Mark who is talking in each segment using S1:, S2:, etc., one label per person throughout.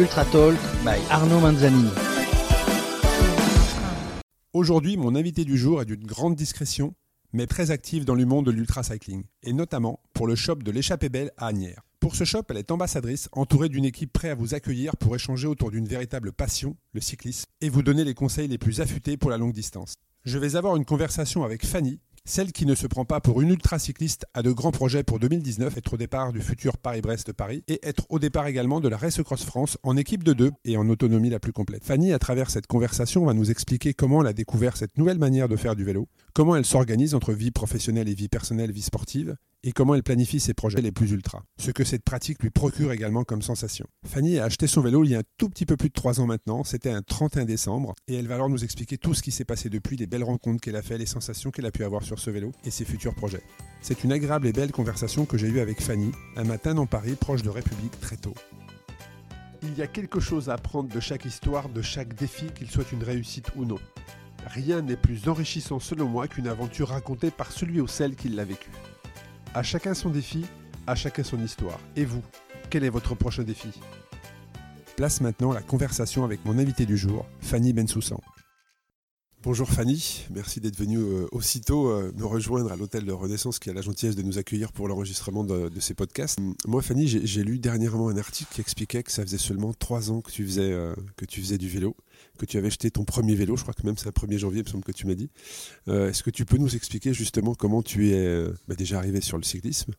S1: Ultra Talk by Arnaud Manzanini.
S2: Aujourd'hui, mon invité du jour est d'une grande discrétion, mais très active dans le monde de l'ultra-cycling, et notamment pour le shop de l'échappée belle à Agnières. Pour ce shop, elle est ambassadrice, entourée d'une équipe prête à vous accueillir pour échanger autour d'une véritable passion, le cyclisme, et vous donner les conseils les plus affûtés pour la longue distance. Je vais avoir une conversation avec Fanny, celle qui ne se prend pas pour une ultra-cycliste a de grands projets pour 2019, être au départ du futur Paris-Brest-Paris et être au départ également de la Race Cross France en équipe de deux et en autonomie la plus complète. Fanny, à travers cette conversation, va nous expliquer comment elle a découvert cette nouvelle manière de faire du vélo, comment elle s'organise entre vie professionnelle et vie personnelle, vie sportive, et comment elle planifie ses projets les plus ultra. Ce que cette pratique lui procure également comme sensation. Fanny a acheté son vélo il y a un tout petit peu plus de 3 ans maintenant, c'était un 31 décembre, et elle va alors nous expliquer tout ce qui s'est passé depuis, les belles rencontres qu'elle a fait, les sensations qu'elle a pu avoir sur ce vélo et ses futurs projets. C'est une agréable et belle conversation que j'ai eue avec Fanny, un matin dans Paris, proche de République, très tôt. Il y a quelque chose à apprendre de chaque histoire, de chaque défi, qu'il soit une réussite ou non. Rien n'est plus enrichissant selon moi qu'une aventure racontée par celui ou celle qui l'a vécue. À chacun son défi, à chacun son histoire. Et vous, quel est votre prochain défi? Place maintenant la conversation avec mon invité du jour, Fanny Bensoussan. Bonjour Fanny, merci d'être venue euh, aussitôt euh, me rejoindre à l'hôtel de Renaissance qui a la gentillesse de nous accueillir pour l'enregistrement de, ces podcasts. Moi Fanny, j'ai lu dernièrement un article qui expliquait que ça faisait seulement trois ans que tu faisais, euh, du vélo, que tu avais acheté ton premier vélo, je crois que même c'est le 1er janvier, il me semble que tu m'as dit. Est-ce que tu peux nous expliquer justement comment tu es bah, déjà arrivé sur le cyclisme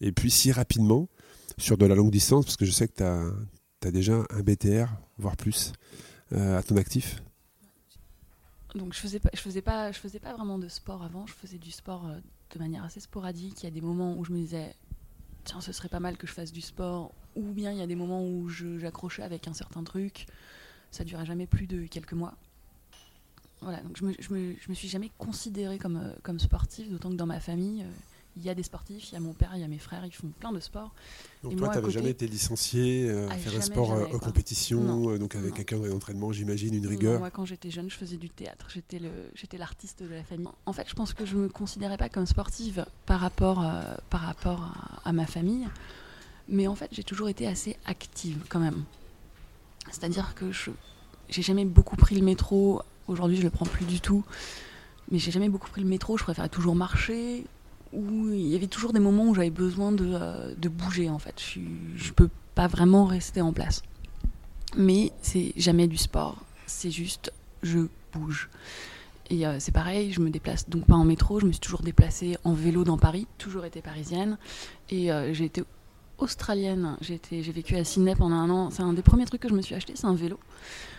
S2: et puis si rapidement sur de la longue distance, parce que je sais que tu as, déjà un BTR, voire plus, à ton actif?
S3: Donc je faisais pas, je faisais pas, je faisais pas vraiment de sport avant. Je faisais du sport euh, de manière assez sporadique. Il y a des moments où je me disais, tiens, ce serait pas mal que je fasse du sport. Ou bien il y a des moments où j'accrochais avec un certain truc. Ça durait jamais plus de quelques mois. Voilà, donc je me, me suis jamais considérée comme, euh, comme sportive, d'autant que dans ma famille, euh, il y a des sportifs, il y a mon père, il y a mes frères, ils font plein de sports.
S2: Donc toi, tu n'avais jamais été licencié, euh, ah, faire un sport en euh, compétition, euh, donc avec un cadre d'entraînement, j'imagine, une rigueur.
S3: Moi, quand j'étais jeune, je faisais du théâtre, j'étais l'artiste de la famille. En fait, je pense que je ne me considérais pas comme sportive par rapport, par rapport à, ma famille, mais en fait, j'ai toujours été assez active quand même. C'est-à-dire que je j'ai jamais beaucoup pris le métro, aujourd'hui je le prends plus du tout, mais j'ai jamais beaucoup pris le métro, je préférais toujours marcher, où il y avait toujours des moments où j'avais besoin de, euh, bouger en fait. Je ne peux pas vraiment rester en place. Mais c'est jamais du sport, c'est juste je bouge. Et euh, c'est pareil, je me déplace donc pas en métro, je me suis toujours déplacée en vélo dans Paris, toujours été parisienne. Et euh, j'ai été australienne, j'ai vécu à Sydney pendant un an. C'est un des premiers trucs que je me suis acheté, c'est un vélo.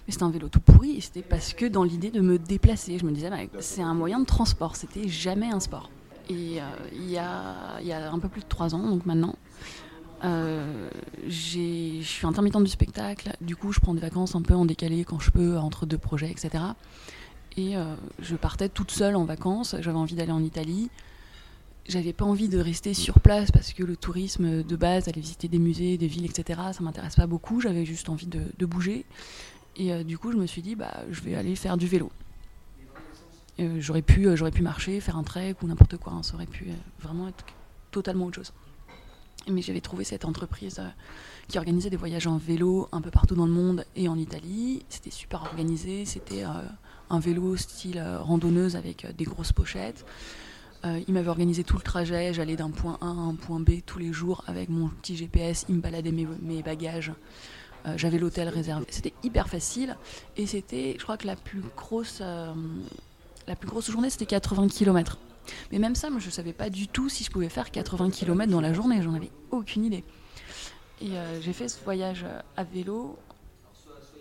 S3: Mais c'était un vélo tout pourri et c'était parce que dans l'idée de me déplacer, je me disais, bah, c'est un moyen de transport, c'était jamais un sport. Et euh, il, y a, un peu plus de trois ans, donc maintenant, euh, je suis intermittente du spectacle. Du coup, je prends des vacances un peu en décalé quand je peux, entre deux projets, etc. Et euh, je partais toute seule en vacances. J'avais envie d'aller en Italie. J'avais pas envie de rester sur place parce que le tourisme de base, aller visiter des musées, des villes, etc., ça m'intéresse pas beaucoup. J'avais juste envie de, de bouger. Et du coup, je me suis dit, bah, je vais aller faire du vélo. Euh, j'aurais pu, euh, j'aurais pu marcher, faire un trek ou n'importe quoi. Hein. Ça aurait pu euh, vraiment être totalement autre chose. Mais j'avais trouvé cette entreprise qui organisait des voyages en vélo un peu partout dans le monde et en Italie. C'était super organisé. C'était un vélo style randonneuse avec des grosses pochettes. il m'avait organisé tout le trajet. J'allais d'un point A à un point B tous les jours avec mon petit GPS. Il me baladait mes bagages. J'avais l'hôtel réservé. C'était hyper facile. Et c'était, je crois que la plus grosse la plus grosse journée, c'était 80 km. Mais même ça, moi, je ne savais pas du tout si je pouvais faire 80 km dans la journée. J'en avais aucune idée. Et euh, j'ai fait ce voyage euh, à vélo.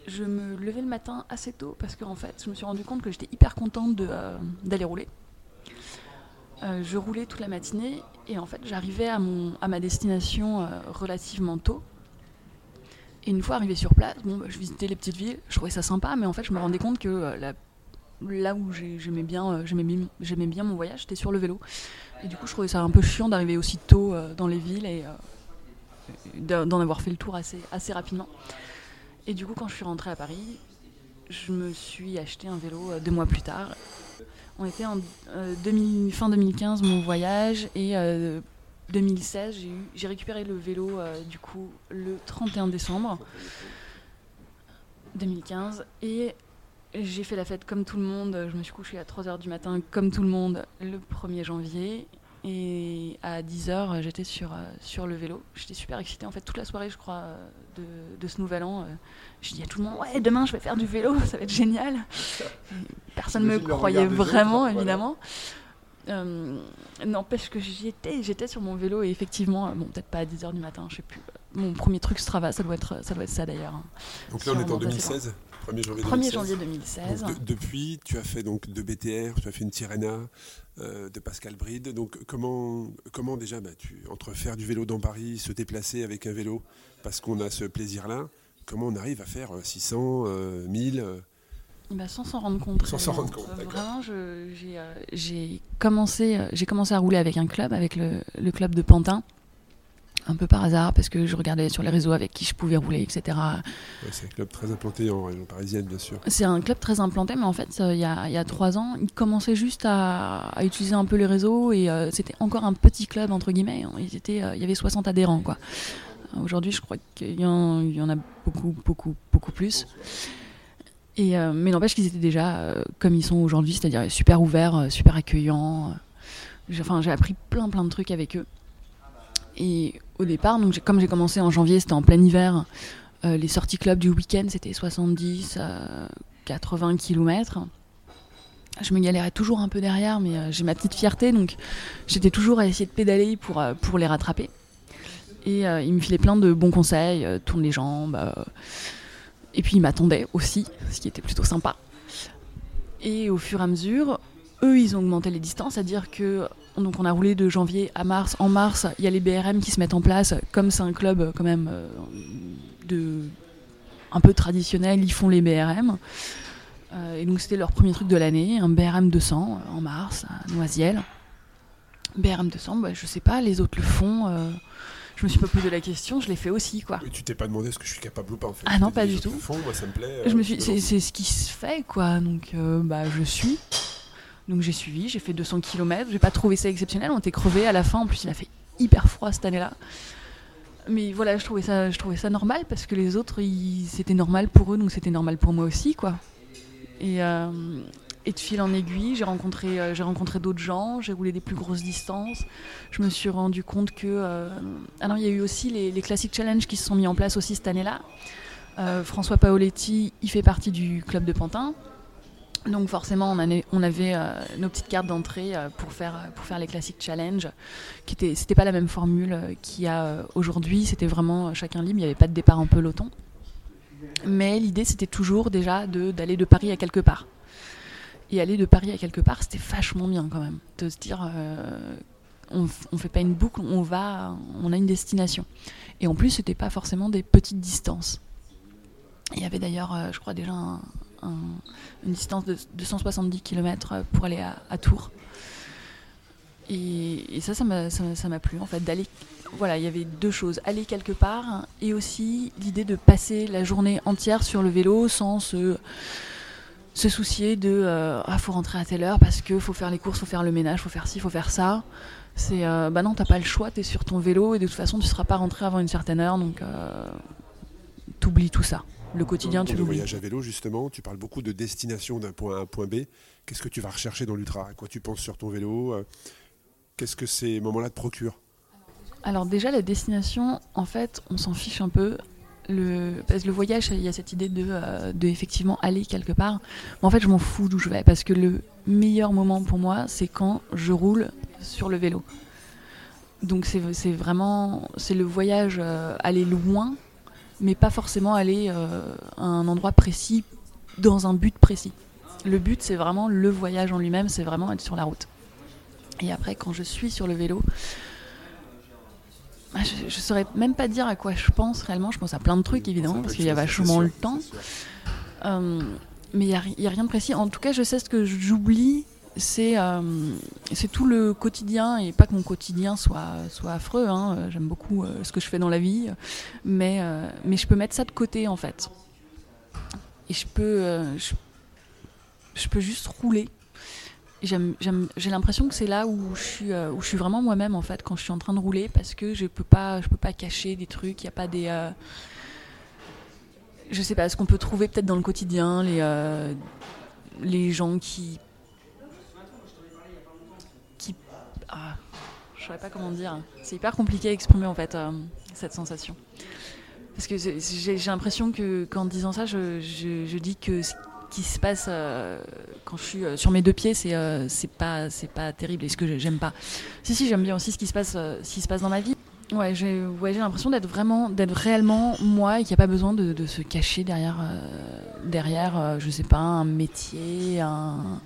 S3: Je me levais le matin assez tôt parce qu'en fait, je me suis rendu compte que j'étais hyper contente euh, d'aller rouler. je roulais toute la matinée et en fait, j'arrivais à, à ma destination relativement tôt. Et une fois arrivé sur place, bon, bah, je visitais les petites villes, je trouvais ça sympa, mais en fait, je me rendais compte que la là où j'aimais bien, euh, j'aimais bien mon voyage, c'était sur le vélo. Et du coup, je trouvais ça un peu chiant d'arriver aussi tôt euh, dans les villes et euh, d'en avoir fait le tour assez, assez rapidement. Et du coup, quand je suis rentrée à Paris, je me suis acheté un vélo deux mois plus tard. On était en fin 2015 mon voyage et 2016 j'ai récupéré le vélo du coup le 31 décembre. 2015. Et j'ai fait la fête comme tout le monde. Je me suis couchée à 3h du matin comme tout le monde le 1er janvier. Et à 10h, j'étais sur, euh, sur le vélo. J'étais super excitée. En fait, toute la soirée, je crois, euh, de, de ce nouvel an, euh, je dis à tout le monde Ouais, demain, je vais faire du vélo, ça va être génial. Personne ne me croyait
S2: autres,
S3: vraiment,
S2: voilà.
S3: évidemment. Euh, N'empêche que j'y étais, j'étais sur mon vélo et effectivement, bon, peut-être pas à 10h du matin, je sais plus. Mon premier truc Strava, ça doit être ça, doit être ça d'ailleurs. hein.
S2: Donc là, on est en
S3: Sûrement passé
S2: 2016, 1er janvier
S3: 1er
S2: 2016.
S3: janvier 2016.
S2: Donc, de- depuis, tu as fait donc de BTR, tu as fait une Tirrena, euh, de Pascal Bride. Donc comment, comment déjà, bah, tu, entre faire du vélo dans Paris, se déplacer avec un vélo, parce qu'on a ce plaisir-là, comment on arrive à faire euh, 600, euh, 1000 euh,
S3: Bah, sans s'en rendre compte.
S2: Sans s'en rendre compte.
S3: Vraiment, j'ai euh, j'ai commencé, euh, j'ai commencé à rouler avec un club, avec le, le club de Pantin. Un peu par hasard, parce que je regardais sur les réseaux avec qui je pouvais rouler, etc.
S2: ouais, C'est un club très implanté en région parisienne, bien sûr.
S3: C'est un club très implanté, mais en fait, euh, il y, a, il y a trois ans, il commençait juste à, à utiliser un peu les réseaux et euh, c'était encore un petit club, entre guillemets. Ils étaient, euh, il y avait 60 adhérents, quoi. Aujourd'hui, je crois qu'il y, en il y en a beaucoup, beaucoup, beaucoup plus. Et, mais n'empêche qu'ils étaient déjà comme ils sont aujourd'hui, c'est-à-dire super ouverts, super accueillants. J'ai- Enfin, j'ai appris plein, plein de trucs avec eux. Et au départ, donc comme j'ai commencé en janvier, c'était en plein hiver. euh, les sorties club du week-end, c'était 70, euh, 80 km. Je me galérais toujours un peu derrière, mais euh, j'ai ma petite fierté, donc j'étais toujours à essayer de pédaler pour, euh, pour les rattraper. Et il me filait plein de bons conseils, tourne les jambes. et puis il m'attendait aussi, ce qui était plutôt sympa. Et au fur et à mesure, eux, ils ont augmenté les distances, c'est-à-dire que donc on a roulé de janvier à mars. En mars, il y a les BRM qui se mettent en place, comme c'est un club euh, quand même euh, de un peu traditionnel, ils font les BRM. Euh, et donc c'était leur premier truc de l'année, un BRM 200 euh, en mars à Noisiel. BRM 200, bah, je sais pas, les autres le font. euh, je me suis pas posé la question, je l'ai fait aussi quoi.
S2: Et tu t'es pas demandé ce que je suis capable ou pas en fait.
S3: Ah non, pas du tout.
S2: font, moi ça me plaît.
S3: Je me suis, c'est, ce qui se fait, quoi. Donc, bah, je suis. Donc, j'ai suivi, j'ai fait 200 km. J'ai pas trouvé ça exceptionnel. On était crevés à la fin. En plus, il a fait hyper froid cette année-là. Mais voilà, je trouvais ça, je trouvais ça normal parce que les autres, c'était normal pour eux, donc c'était normal pour moi aussi, quoi. Et, euh, de fil en aiguille, j'ai rencontré, euh, j'ai rencontré d'autres gens, j'ai roulé des plus grosses distances. Je me suis rendu compte que. euh, Ah il y a eu aussi les, les Classic Challenge qui se sont mis en place aussi cette année-là. Euh, François Paoletti, il fait partie du club de Pantin. Donc forcément, on, avait euh, nos petites cartes d'entrée euh, pour, faire, pour faire les Classic Challenge. qui était, C'était pas la même formule euh, qu'il y a euh, aujourd'hui. C'était vraiment euh, chacun libre. Il n'y avait pas de départ en peloton. Mais l'idée, c'était toujours déjà d'aller de, Paris à quelque part. Et aller de Paris à quelque part, c'était vachement bien quand même. De se dire, euh, on, on fait pas une boucle, on va, on a une destination. Et en plus, c'était pas forcément des petites distances. Il y avait d'ailleurs, euh, je crois déjà un- un- une distance de 270 km pour aller à, Tours. Et, ça, ça m'a, ça plu en fait d'aller. Voilà, il y avait deux choses aller quelque part et aussi l'idée de passer la journée entière sur le vélo sans se se soucier de euh, ah faut rentrer à telle heure parce que faut faire les courses, faut faire le ménage, faut faire ci, faut faire ça. C'est euh, bah non, t'as pas le choix, t'es sur ton vélo et de toute façon tu seras pas rentré avant une certaine heure donc euh, t'oublies tout ça. Le quotidien, tu
S2: le
S3: l'oublies.
S2: voyage à vélo, justement, tu parles beaucoup de destination d'un point A à un point B. Qu'est-ce que tu vas rechercher dans l'ultra? À quoi tu penses sur ton vélo? Euh, Qu'est-ce que ces moments-là te procurent?
S3: Alors déjà la destination, en fait, on s'en fiche un peu. Le, parce que le voyage, il y a cette idée de, euh, de effectivement aller quelque part. Mais en fait, je m'en fous d'où je vais parce que le meilleur moment pour moi, c'est quand je roule sur le vélo. Donc c'est c'est vraiment c'est le voyage euh, aller loin, mais pas forcément aller euh, à un endroit précis dans un but précis. Le but, c'est vraiment le voyage en lui-même, c'est vraiment être sur la route. Et après, quand je suis sur le vélo, ah, je ne saurais même pas dire à quoi je pense réellement. Je pense à plein de trucs, évidemment, parce qu'il y a vachement le temps. Euh, mais il n'y a, rien de précis. En tout cas, je sais ce que j'oublie, c'est euh, tout le quotidien, et pas que mon quotidien soit, soit affreux. hein. Euh, J'aime beaucoup euh, ce que je fais dans la vie, mais, euh, mais je peux mettre ça de côté, en fait. Et je peux, je, peux juste rouler. J'ai l'impression que c'est là où je, suis, où je suis vraiment moi-même, en fait, quand je suis en train de rouler, parce que je peux peux pas cacher des trucs, il n'y a pas des... je sais pas, ce qu'on peut trouver peut-être dans le quotidien, les, les gens qui. Ah, je saurais pas comment dire. C'est hyper compliqué à exprimer en fait, euh, cette sensation. Parce que j'ai l'impression que qu'en disant ça, je, dis que ce qui se passe euh, quand je suis euh, sur mes deux pieds, c'est euh, pas, pas terrible et ce que j'aime pas. Si, si, j'aime bien aussi ce qui se passe, ce qui se passe dans ma vie. Ouais, j'ai ouais, l'impression d'être vraiment, d'être réellement moi et qu'il n'y a pas besoin de, de se cacher derrière, euh, derrière euh, je sais pas, un métier, un,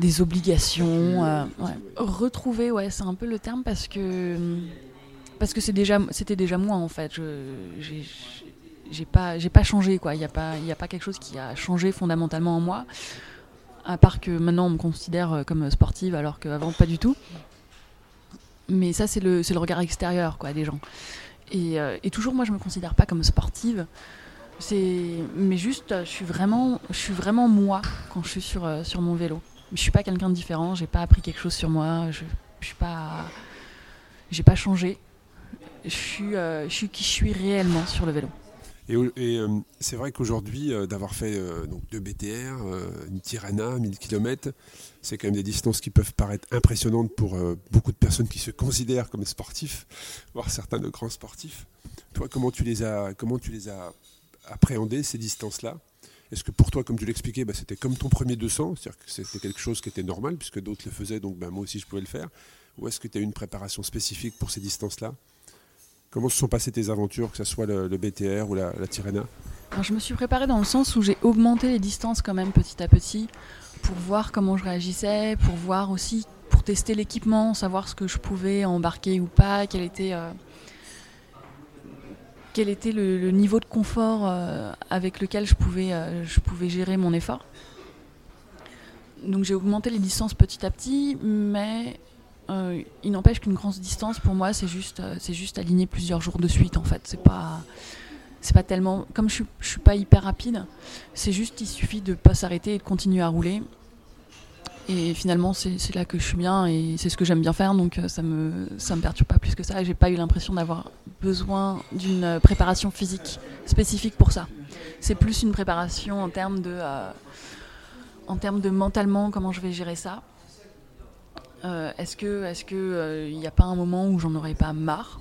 S3: des obligations. euh, ouais. Retrouver, ouais, c'est un peu le terme parce que parce que c'est déjà, c'était déjà moi en fait. Je, j'ai, pas, j'ai pas changé quoi. Il n'y a pas, il y a pas quelque chose qui a changé fondamentalement en moi. À part que maintenant on me considère comme sportive alors qu'avant pas du tout. Mais ça c'est le, le regard extérieur quoi des gens. Et, euh, et toujours moi je me considère pas comme sportive. Mais juste je suis vraiment, je suis vraiment moi quand je suis sur euh, sur mon vélo. Je suis pas quelqu'un de différent. J'ai pas appris quelque chose sur moi. Je, je suis pas, j'ai pas changé. Je suis, euh, je suis qui je suis réellement sur le vélo.
S2: Et, euh, c'est vrai qu'aujourd'hui, euh, d'avoir fait euh, donc deux BTR, euh, une Tirana, 1000 km, c'est quand même des distances qui peuvent paraître impressionnantes pour beaucoup de personnes qui se considèrent comme sportifs, voire certains de grands sportifs. Toi, comment tu les as, comment tu les as appréhendées, ces distances-là? Est-ce que pour toi, comme tu l'expliquais, bah, c'était comme ton premier 200, c'est-à-dire que c'était quelque chose qui était normal, puisque d'autres le faisaient, donc bah, moi aussi je pouvais le faire? Ou est-ce que tu as eu une préparation spécifique pour ces distances-là? Comment se sont passées tes aventures, que ce soit le, BTR ou la, la
S3: je me suis préparée dans le sens où j'ai augmenté les distances quand même petit à petit pour voir comment je réagissais, pour voir aussi, pour tester l'équipement, savoir ce que je pouvais embarquer ou pas, quel était, euh, quel était le, le niveau de confort euh, avec lequel je pouvais, euh, je pouvais gérer mon effort. Donc j'ai augmenté les distances petit à petit, mais euh, il n'empêche qu'une grande distance pour moi c'est juste, euh, c'est juste aligner plusieurs jours de suite en fait. C'est pas c'est pas tellement comme je je suis pas hyper rapide c'est juste il suffit de pas s'arrêter et de continuer à rouler. Et finalement c'est là que je suis bien et c'est ce que j'aime bien faire donc euh, ça me ça me perturbe pas plus que ça j'ai pas eu l'impression d'avoir besoin d'une préparation physique spécifique pour ça. C'est plus une préparation en termes de en termes de mentalement comment je vais gérer ça Euh, est-ce que est-ce que euh, il n'y a pas un moment où j'en aurais pas marre?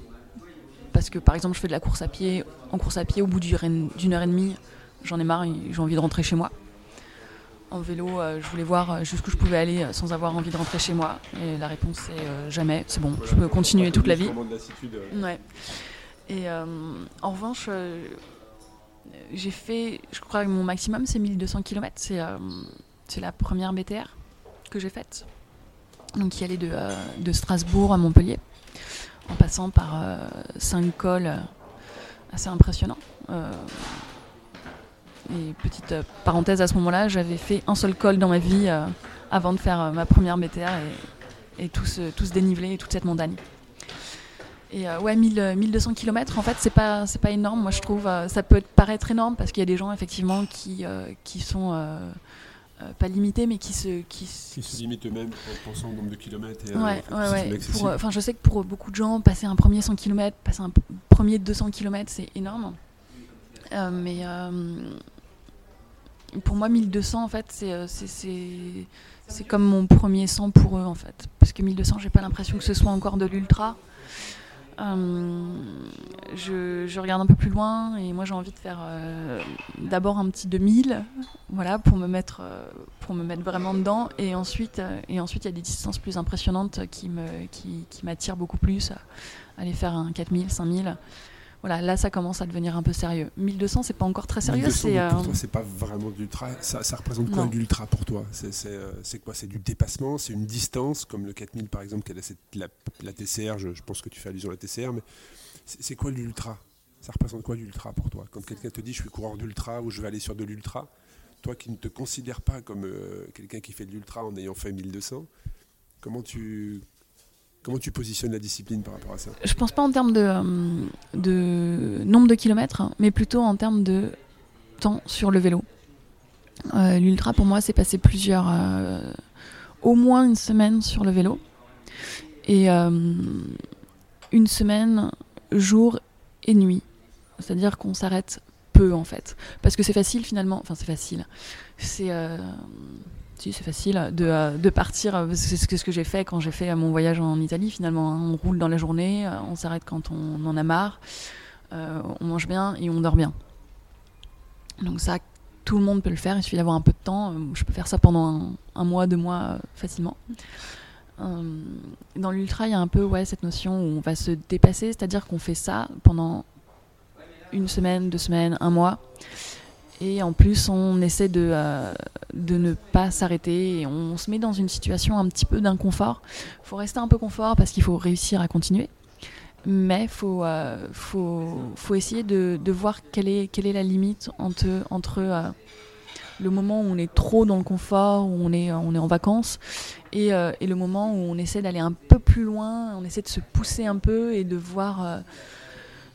S3: Parce que par exemple je fais de la course à pied en course à pied au bout d'une heure et demie j'en ai marre j'ai envie de rentrer chez moi en vélo euh, je voulais voir jusqu'où je pouvais aller sans avoir envie de rentrer chez moi et la réponse euh, jamais c'est bon je peux continuer toute la vie Ouais. Et en revanche, j'ai fait, je crois que mon maximum c'est 1200 km. C'est c'est la première BTR que j'ai faite. Donc qui allait de, de Strasbourg à Montpellier, en passant par euh, cinq cols euh, assez impressionnants. Euh, et petite parenthèse à ce moment-là, j'avais fait un seul col dans ma vie avant de faire ma première BTR et, tout, ce, tout ce dénivelé et toute cette montagne. Et ouais, 1000, euh, 1200 km, en fait, c'est pas, pas énorme, moi je trouve. euh, ça peut paraître énorme parce qu'il y a des gens, effectivement, qui, qui sont euh, pas limités, mais qui se. Qui,
S2: se limitent eux-mêmes en pensant au nombre de kilomètres et
S3: Ouais,
S2: euh,
S3: ouais, ouais. Pour, euh, je sais que pour beaucoup de gens, passer un premier 100 km, passer un premier 200 km, c'est énorme. Euh, mais pour moi, 1200, en fait, c'est c'est- c'est c'est comme mon premier 100 pour eux, en fait. Parce que 1200, j'ai pas l'impression que ce soit encore de l'ultra. Euh, je, regarde un peu plus loin et moi j'ai envie de faire euh, d'abord un petit 2000 voilà pour me mettre euh, pour me mettre vraiment dedans. Et ensuite et ensuite il y a des distances plus impressionnantes qui me qui, qui m'attirent beaucoup plus aller faire un 4000 5000 voilà là ça commence à devenir un peu sérieux. 1200 c'est pas encore très sérieux
S2: 1200,
S3: c'est
S2: pour
S3: euh,
S2: toi, c'est pas vraiment de l'ultra. Ça, ça représente quoi
S3: Non.
S2: l'ultra pour toi? C'est euh, c'est quoi? C'est du dépassement? C'est une distance? Comme le 4000 par exemple, qui a la, cette- la, la TCR, je, je pense que tu fais allusion à la TCR, mais c'est c'est quoi l'ultra? Ça représente quoi l'ultra pour toi? Quand quelqu'un te dit je suis coureur d'ultra ou je vais aller sur de l'ultra, toi qui ne te considères pas comme euh, quelqu'un qui fait de l'ultra en ayant fait 1200, comment tu, comment tu positionnes la discipline par rapport à ça
S3: je pense pas en termes de, euh, nombre de kilomètres, hein, mais plutôt en termes de temps sur le vélo. Euh, L'ultra, pour moi, c'est passer plusieurs. euh, au moins une semaine sur le vélo. Et une semaine, jour et nuit. C'est-à-dire qu'on s'arrête peu en fait. Parce que c'est facile finalement, enfin c'est facile. C'est. Euh, si, c'est facile de, euh, de partir. C'est ce que, ce que j'ai fait quand j'ai fait mon voyage en Italie finalement. Hein. On roule dans la journée, on s'arrête quand on en a marre, on mange bien et on dort bien. Donc ça, tout le monde peut le faire, il suffit d'avoir un peu de temps. Je peux faire ça pendant un, mois, deux mois facilement. dans l'ultra, il y a un peu ouais, cette notion où on va se dépasser, c'est-à-dire qu'on fait ça pendant une semaine, deux semaines, un mois. Et en plus, on essaie de, euh, de ne pas s'arrêter et on se met dans une situation un petit peu d'inconfort. Il faut rester un peu confort parce qu'il faut réussir à continuer. Mais il faut, euh, faut, faut, essayer de, de, voir quelle est, quelle est la limite entre, entre euh, le moment où on est trop dans le confort, où on est, on est en vacances, et, et le moment où on essaie d'aller un peu plus loin, on essaie de se pousser un peu et de voir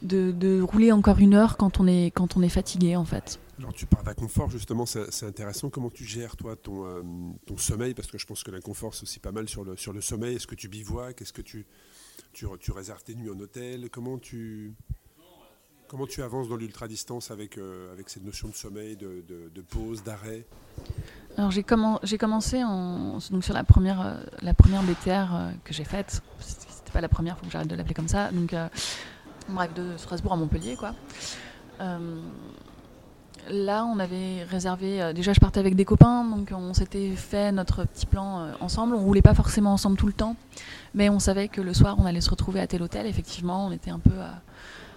S3: de, rouler encore une heure quand on est, quand on est fatigué en fait.
S2: Alors tu parles d'inconfort justement, c'est intéressant. Comment tu gères toi ton, euh, ton sommeil? Parce que je pense que l'inconfort c'est aussi pas mal sur le, sur le sommeil. Est-ce que tu bivouacs? Est-ce que tu, tu, tu, réserves tes nuits en hôtel? Comment tu, comment tu avances dans l'ultra-distance avec, euh, avec cette notion de sommeil, de, de, pause, d'arrêt?
S3: Alors j'ai commencé en, donc sur la première, euh, la première BTR que j'ai faite. C'était pas la première, faut que j'arrête de l'appeler comme ça. Donc bref, de Strasbourg à Montpellier, quoi. Euh, là, on avait réservé. Euh, déjà, je partais avec des copains, donc on s'était fait notre petit plan euh, ensemble. On roulait pas forcément ensemble tout le temps, mais on savait que le soir, on allait se retrouver à tel hôtel. Effectivement, on était un peu.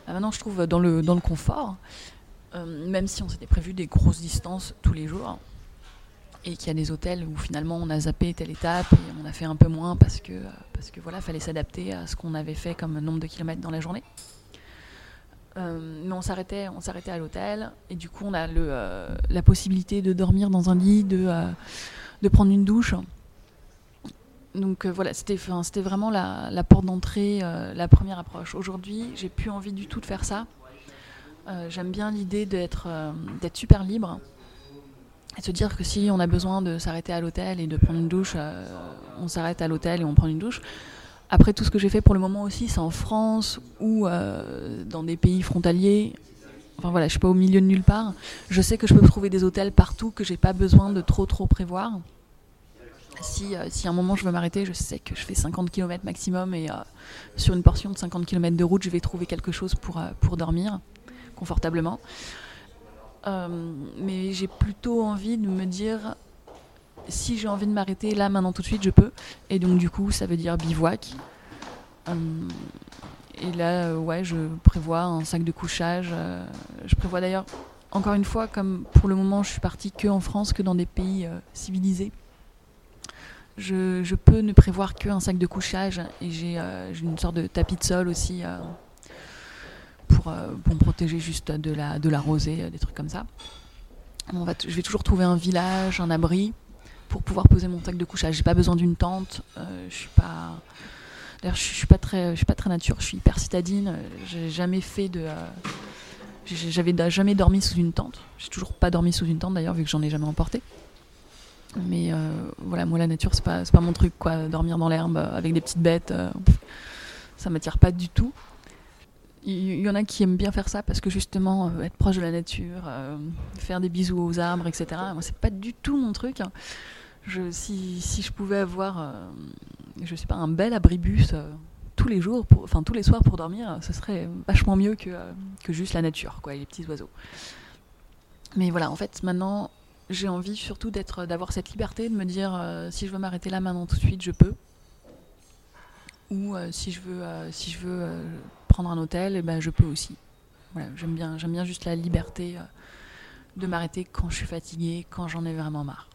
S3: maintenant, je trouve dans le, dans le confort, même si on s'était prévu des grosses distances tous les jours. Et qu'il y a des hôtels où finalement on a zappé telle étape et on a fait un peu moins parce que, parce que voilà, fallait s'adapter à ce qu'on avait fait comme nombre de kilomètres dans la journée. Euh, mais on s'arrêtait, on s'arrêtait à l'hôtel et du coup on a euh, la possibilité de dormir dans un lit, de, euh, prendre une douche. Donc voilà, c'était, vraiment la, la porte d'entrée, la première approche. Aujourd'hui, j'ai plus envie du tout de faire ça. j'aime bien l'idée d'être, d'être super libre et se dire que si on a besoin de s'arrêter à l'hôtel et de prendre une douche, on s'arrête à l'hôtel et on prend une douche. Après, tout ce que j'ai fait pour le moment aussi, c'est en France ou euh, dans des pays frontaliers. Enfin voilà, je suis pas au milieu de nulle part. Je sais que je peux trouver des hôtels partout, que j'ai pas besoin de trop trop prévoir. Si, euh, si à un moment je veux m'arrêter, je sais que je fais 50 km maximum et euh, sur une portion de 50 km de route, je vais trouver quelque chose pour, pour dormir confortablement. mais j'ai plutôt envie de me dire si j'ai envie de m'arrêter là, maintenant, tout de suite, je peux. Et donc, du coup, ça veut dire bivouac. Euh, et là, euh, ouais, je prévois un sac de couchage. Euh, je prévois d'ailleurs, encore une fois, comme pour le moment, je suis partie que en France, que dans des pays civilisés. Je, peux ne prévoir qu'un sac de couchage et j'ai une sorte de tapis de sol aussi pour, pour me protéger juste de la, de la rosée, des trucs comme ça. Je vais toujours trouver un village, un abri pour pouvoir poser mon sac de couchage. J'ai pas besoin d'une tente. Euh, je suis pas. D'ailleurs, je suis pas très, je suis pas très nature. Je suis hyper citadine. J'ai jamais fait de. Euh, j'avais jamais dormi sous une tente. J'ai toujours pas dormi sous une tente d'ailleurs, vu que j'en ai jamais emporté. Mais euh, voilà, moi la nature c'est pas, pas mon truc quoi. Dormir dans l'herbe avec des petites bêtes, ça m'attire pas du tout. Il y en a qui aiment bien faire ça parce que justement être proche de la nature, faire des bisous aux arbres, etc. Moi c'est pas du tout mon truc. Hein si, je pouvais avoir, euh, je sais pas, un bel abribus euh, tous les jours, enfin tous les soirs pour dormir, ce serait vachement mieux que, euh, que juste la nature, quoi, et les petits oiseaux. Mais voilà, en fait, maintenant, j'ai envie surtout d'avoir cette liberté de me dire, si je veux m'arrêter là maintenant tout de suite, je peux. Ou si je veux, si je veux prendre un hôtel, eh ben, je peux aussi. J'aime bien, j'aime bien juste la liberté de m'arrêter quand je suis fatiguée, quand j'en ai vraiment marre.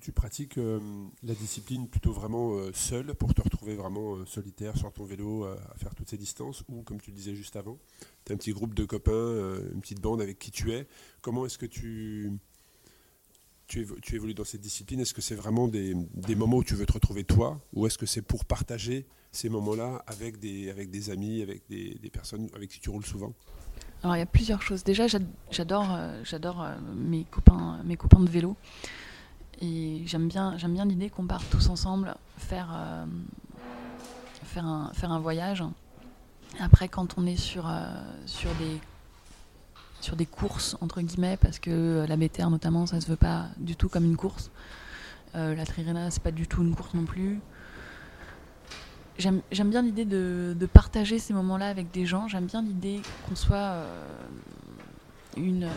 S2: Tu, pratiques euh, la discipline plutôt vraiment euh, seule pour te retrouver vraiment euh, solitaire sur ton vélo à faire toutes ces distances ou comme tu le disais juste avant, tu as un petit groupe de copains, une petite bande avec qui tu es. Comment est-ce que tu, tu, évolues dans cette discipline? Est-ce que c'est vraiment des, moments où tu veux te retrouver toi ou est-ce que c'est pour partager ces moments-là avec des, avec des amis, avec des, des personnes avec qui tu roules souvent?
S3: Alors il y a plusieurs choses. Déjà, j'adore, j'adore mes copains, mes copains de vélo. Et j'aime bien, j'aime bien l'idée qu'on parte tous ensemble faire, euh, faire, un, faire un voyage. Après, quand on est sur, euh, sur, des, sur des courses entre guillemets parce que la BTR notamment ça se veut pas du tout comme une course. la Trirena c'est pas du tout une course non plus. J'aime bien l'idée de, de, partager ces moments-là avec des gens. J'aime bien l'idée qu'on soit une,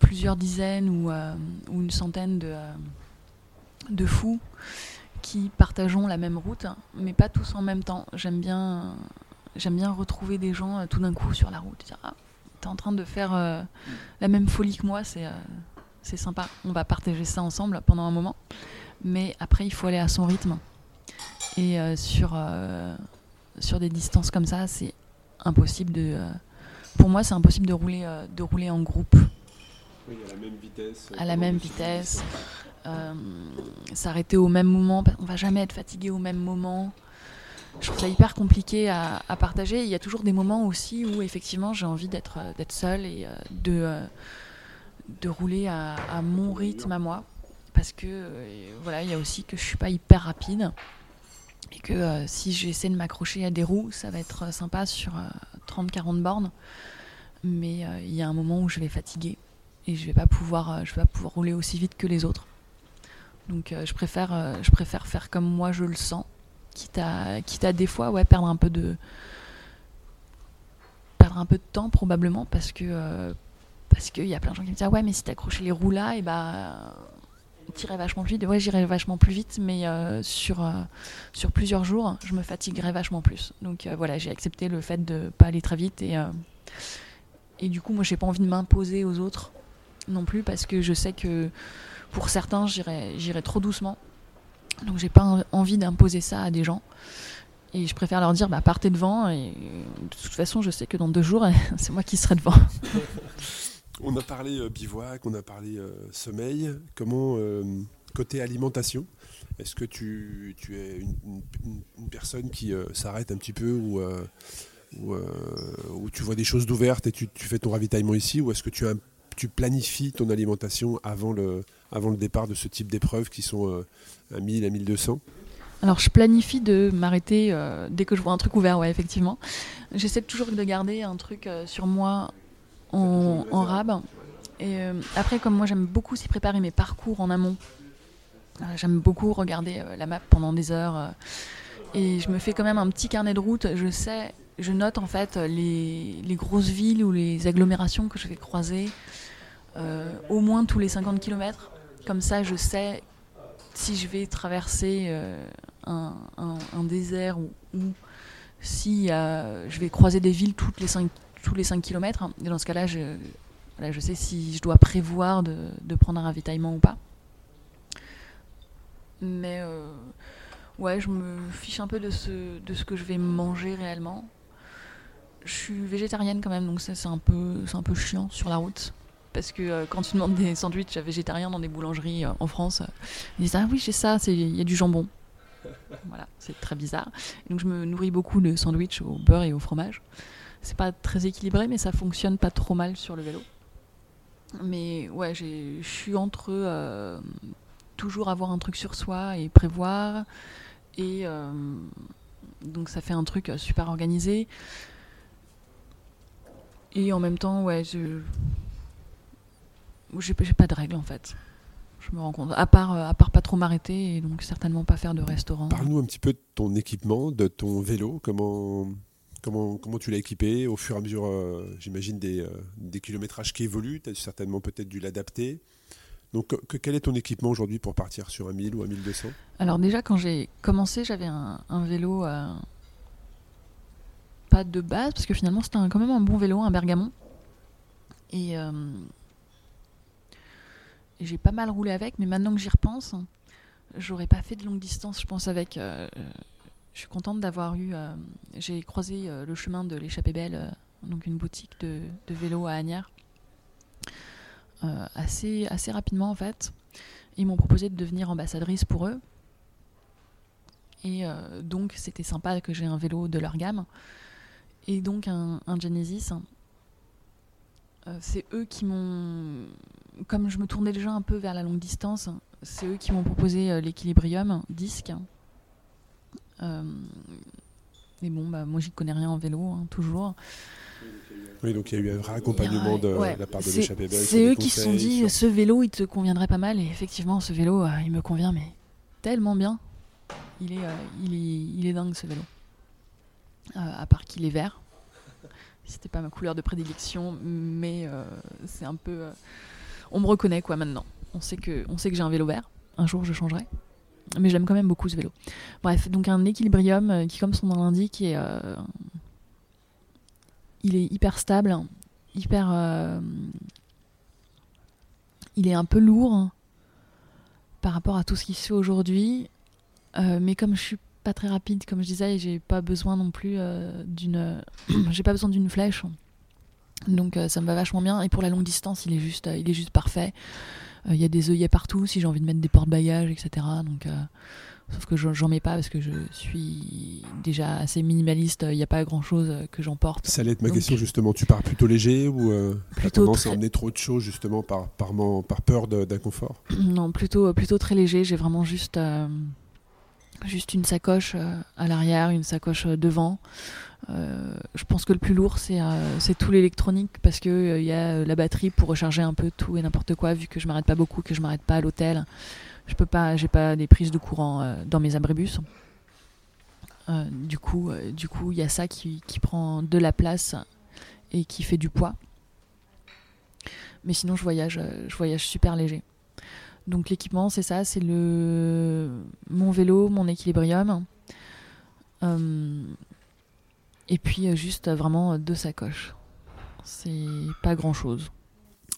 S3: plusieurs dizaines ou, ou une centaine de, de fous qui partageons la même route, mais pas tous en même temps. J'aime bien, j'aime bien retrouver des gens euh, tout d'un coup sur la route. Dire, ah, t'es en train de faire euh, la même folie que moi, c'est, euh, c'est sympa. On va partager ça ensemble pendant un moment, mais après il faut aller à son rythme. Et sur, sur des distances comme ça, c'est impossible de. pour moi, c'est impossible de rouler, de rouler en groupe.
S2: Oui, à la même vitesse.
S3: À la même vitesse. Euh, s'arrêter au même moment. On va jamais être fatigué au même moment. Je trouve ça hyper compliqué à, partager. Il y a toujours des moments aussi où effectivement j'ai envie d'être euh, d'être seule et euh, de de rouler à, mon rythme à moi parce que voilà il y a aussi que je suis pas hyper rapide et que si j'essaie de m'accrocher à des roues ça va être sympa sur 30-40 bornes mais il y a un moment où je vais fatiguer et je vais pas pouvoir je vais pas pouvoir rouler aussi vite que les autres. Donc euh, je, préfère, euh, je préfère faire comme moi je le sens, quitte à, quitte à des fois ouais, perdre un peu de perdre un peu de temps probablement parce que euh, parce qu'il y a plein de gens qui me disent ah ouais mais si t'accrochais les roues là et bah vachement plus vite. Ouais j'irais vachement plus vite mais sur sur plusieurs jours je me fatiguerais vachement plus. Donc voilà j'ai accepté le fait de pas aller très vite et et du coup moi j'ai pas envie de m'imposer aux autres non plus parce que je sais que pour certains, j'irai trop doucement. Donc j'ai pas envie d'imposer ça à des gens. Et je préfère leur dire, bah, partez devant. Et de toute façon, je sais que dans deux jours, c'est moi qui serai devant.
S2: on a parlé euh, bivouac, on a parlé euh, sommeil. Comment, euh, côté alimentation, est-ce que tu, tu, es une, personne qui s'arrête un petit peu ou, ou, tu vois des choses d'ouvertes et tu, tu, fais ton ravitaillement ici Ou est-ce que tu, tu planifies ton alimentation avant le, départ de ce type d'épreuves qui sont euh, à 1000 à 1200
S3: alors je planifie de m'arrêter euh, dès que je vois un truc ouvert, ouais, effectivement. J'essaie toujours de garder un truc euh, sur moi en, rab. Et après, comme moi j'aime beaucoup aussi préparer mes parcours en amont, j'aime beaucoup regarder la map pendant des heures. et je me fais quand même un petit carnet de route. Je sais, je note en fait les grosses villes ou les agglomérations que je vais croiser au moins tous les 50 km comme ça, je sais si je vais traverser euh, un, désert ou, si euh, je vais croiser des villes toutes les 5, tous les 5 km. Et dans ce cas-là, je, je sais si je dois prévoir de, prendre un ravitaillement ou pas. Mais euh, ouais, je me fiche un peu de ce, de ce que je vais manger réellement. Je suis végétarienne quand même, donc ça c'est un un peu chiant sur la route parce que euh, quand tu demandes des sandwichs végétariens dans des boulangeries euh, en France, euh, ils disent ah oui j'ai ça, il y a du jambon. voilà, c'est très bizarre. donc je me nourris beaucoup de sandwichs au beurre et au fromage. C'est pas très équilibré, mais ça fonctionne pas trop mal sur le vélo. Mais ouais, je suis entre toujours avoir un truc sur soi et prévoir, et donc ça fait un truc super organisé. Et en même temps, ouais, je, j'ai pas de règles en fait. Je me rends compte. À part, euh, à part pas trop m'arrêter et donc certainement pas faire de restaurant.
S2: Parle-nous un petit peu de ton équipement, de ton vélo. Comment, comment, comment tu l'as équipé au fur et à mesure, euh, j'imagine, des, euh, des, kilométrages qui évoluent. Tu as certainement peut-être dû l'adapter. Donc, quel est ton équipement aujourd'hui pour partir sur un 1000 ou un 1200
S3: Alors, déjà, quand j'ai commencé, j'avais un, vélo pas de base, parce que finalement, c'était quand même un bon vélo, un Bergamon. Et j'ai pas mal roulé avec, mais maintenant que j'y repense, j'aurais pas fait de longue distance, je pense, avec. Euh, je suis contente d'avoir eu. Euh, j'ai croisé euh, le chemin de l'échappée belle, donc une boutique de, vélo à Agnières, assez, assez rapidement en fait. Ils m'ont proposé de devenir ambassadrice pour eux. Et donc c'était sympa que j'ai un vélo de leur gamme. Et donc un Genesis. c'est eux qui m'ont comme je me tournais déjà un peu vers la longue distance, c'est eux qui m'ont proposé euh, l'équilibrium disque. Euh, Mais bon, bah, moi, j'y connais rien en vélo, hein, toujours.
S2: Oui, donc il y a eu un vrai accompagnement de
S3: Ouais,
S2: la part de l'échappée belle.
S3: C'est eux qui se sont dit, ce vélo, il te conviendrait pas mal. Et effectivement, ce vélo, euh, il me convient, mais tellement bien. Il est, euh, il est, il est dingue, ce vélo. Euh, à part qu'il est vert. C'était pas ma couleur de prédilection, mais euh, c'est un peu. On me reconnaît, quoi, maintenant. On sait que, j'ai un vélo vert. Un jour, je changerai. Mais j'aime quand même beaucoup ce vélo. Bref, donc un équilibrium euh, qui, comme son nom l'indique, est, euh, il est hyper stable, hyper. euh, il est un peu lourd hein, par rapport à tout ce qui se fait aujourd'hui. Mais comme je suis pas très rapide, comme je disais, j'ai pas besoin non plus d'une. j'ai pas besoin d'une flèche. Donc euh, ça me va vachement bien. Et pour la longue distance, il est juste, euh, il est juste parfait. Euh, Il y a des œillets partout si j'ai envie de mettre des porte-bagages, etc. Donc, sauf que j'en mets pas parce que je suis déjà assez minimaliste. Il n'y a pas grand-chose que j'emporte.
S2: Ça allait être ma
S3: Donc-
S2: question justement. Tu pars plutôt léger ou euh,
S3: Plutôt
S2: tendance
S3: très-
S2: à emmener trop de choses justement par, par, man- par peur d'inconfort?
S3: Non, plutôt, plutôt très léger. J'ai vraiment juste, euh, juste une sacoche à l'arrière, une sacoche devant. Euh, je pense que le plus lourd, c'est euh, tout l'électronique parce qu'il il y a euh, la batterie pour recharger un peu tout et n'importe quoi, vu que je m'arrête pas beaucoup, que je m'arrête pas à l'hôtel. Je peux pas, j'ai pas des prises de courant euh, dans mes abribus. Euh, du coup, euh, du coup, il y a ça qui, prend de la place et qui fait du poids. Mais sinon, je voyage, euh, je voyage super léger. Donc l'équipement, c'est ça, c'est le mon vélo, mon équilibrium, Euh, et puis euh, juste vraiment euh, deux sacoches. C'est pas grand chose.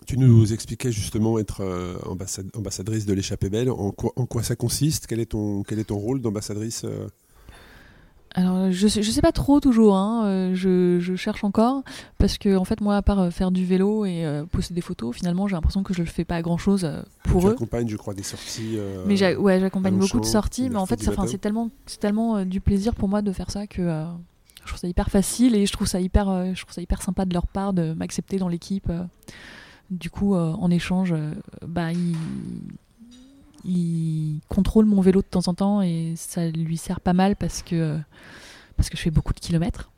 S2: Tu nous expliquais justement être euh, ambassade- ambassadrice de l'échappée belle. En quoi, en quoi ça consiste? Quel est, ton, quel est ton rôle d'ambassadrice
S3: Alors je sais, je sais pas trop toujours, hein, je, je cherche encore parce que en fait moi à part faire du vélo et euh, poster des photos, finalement j'ai l'impression que je fais pas grand chose pour eux.
S2: accompagnes, je crois, des sorties. euh,
S3: Mais ouais, j'accompagne beaucoup de sorties, mais en fait, c'est tellement, c'est tellement du plaisir pour moi de faire ça que je trouve ça hyper facile et je trouve ça hyper, euh, je trouve ça hyper sympa de leur part de m'accepter dans l'équipe. euh. Du coup, euh, en échange, bah, ils, ils contrôlent mon vélo de temps en temps et ça lui sert pas mal parce que parce que je fais beaucoup de kilomètres.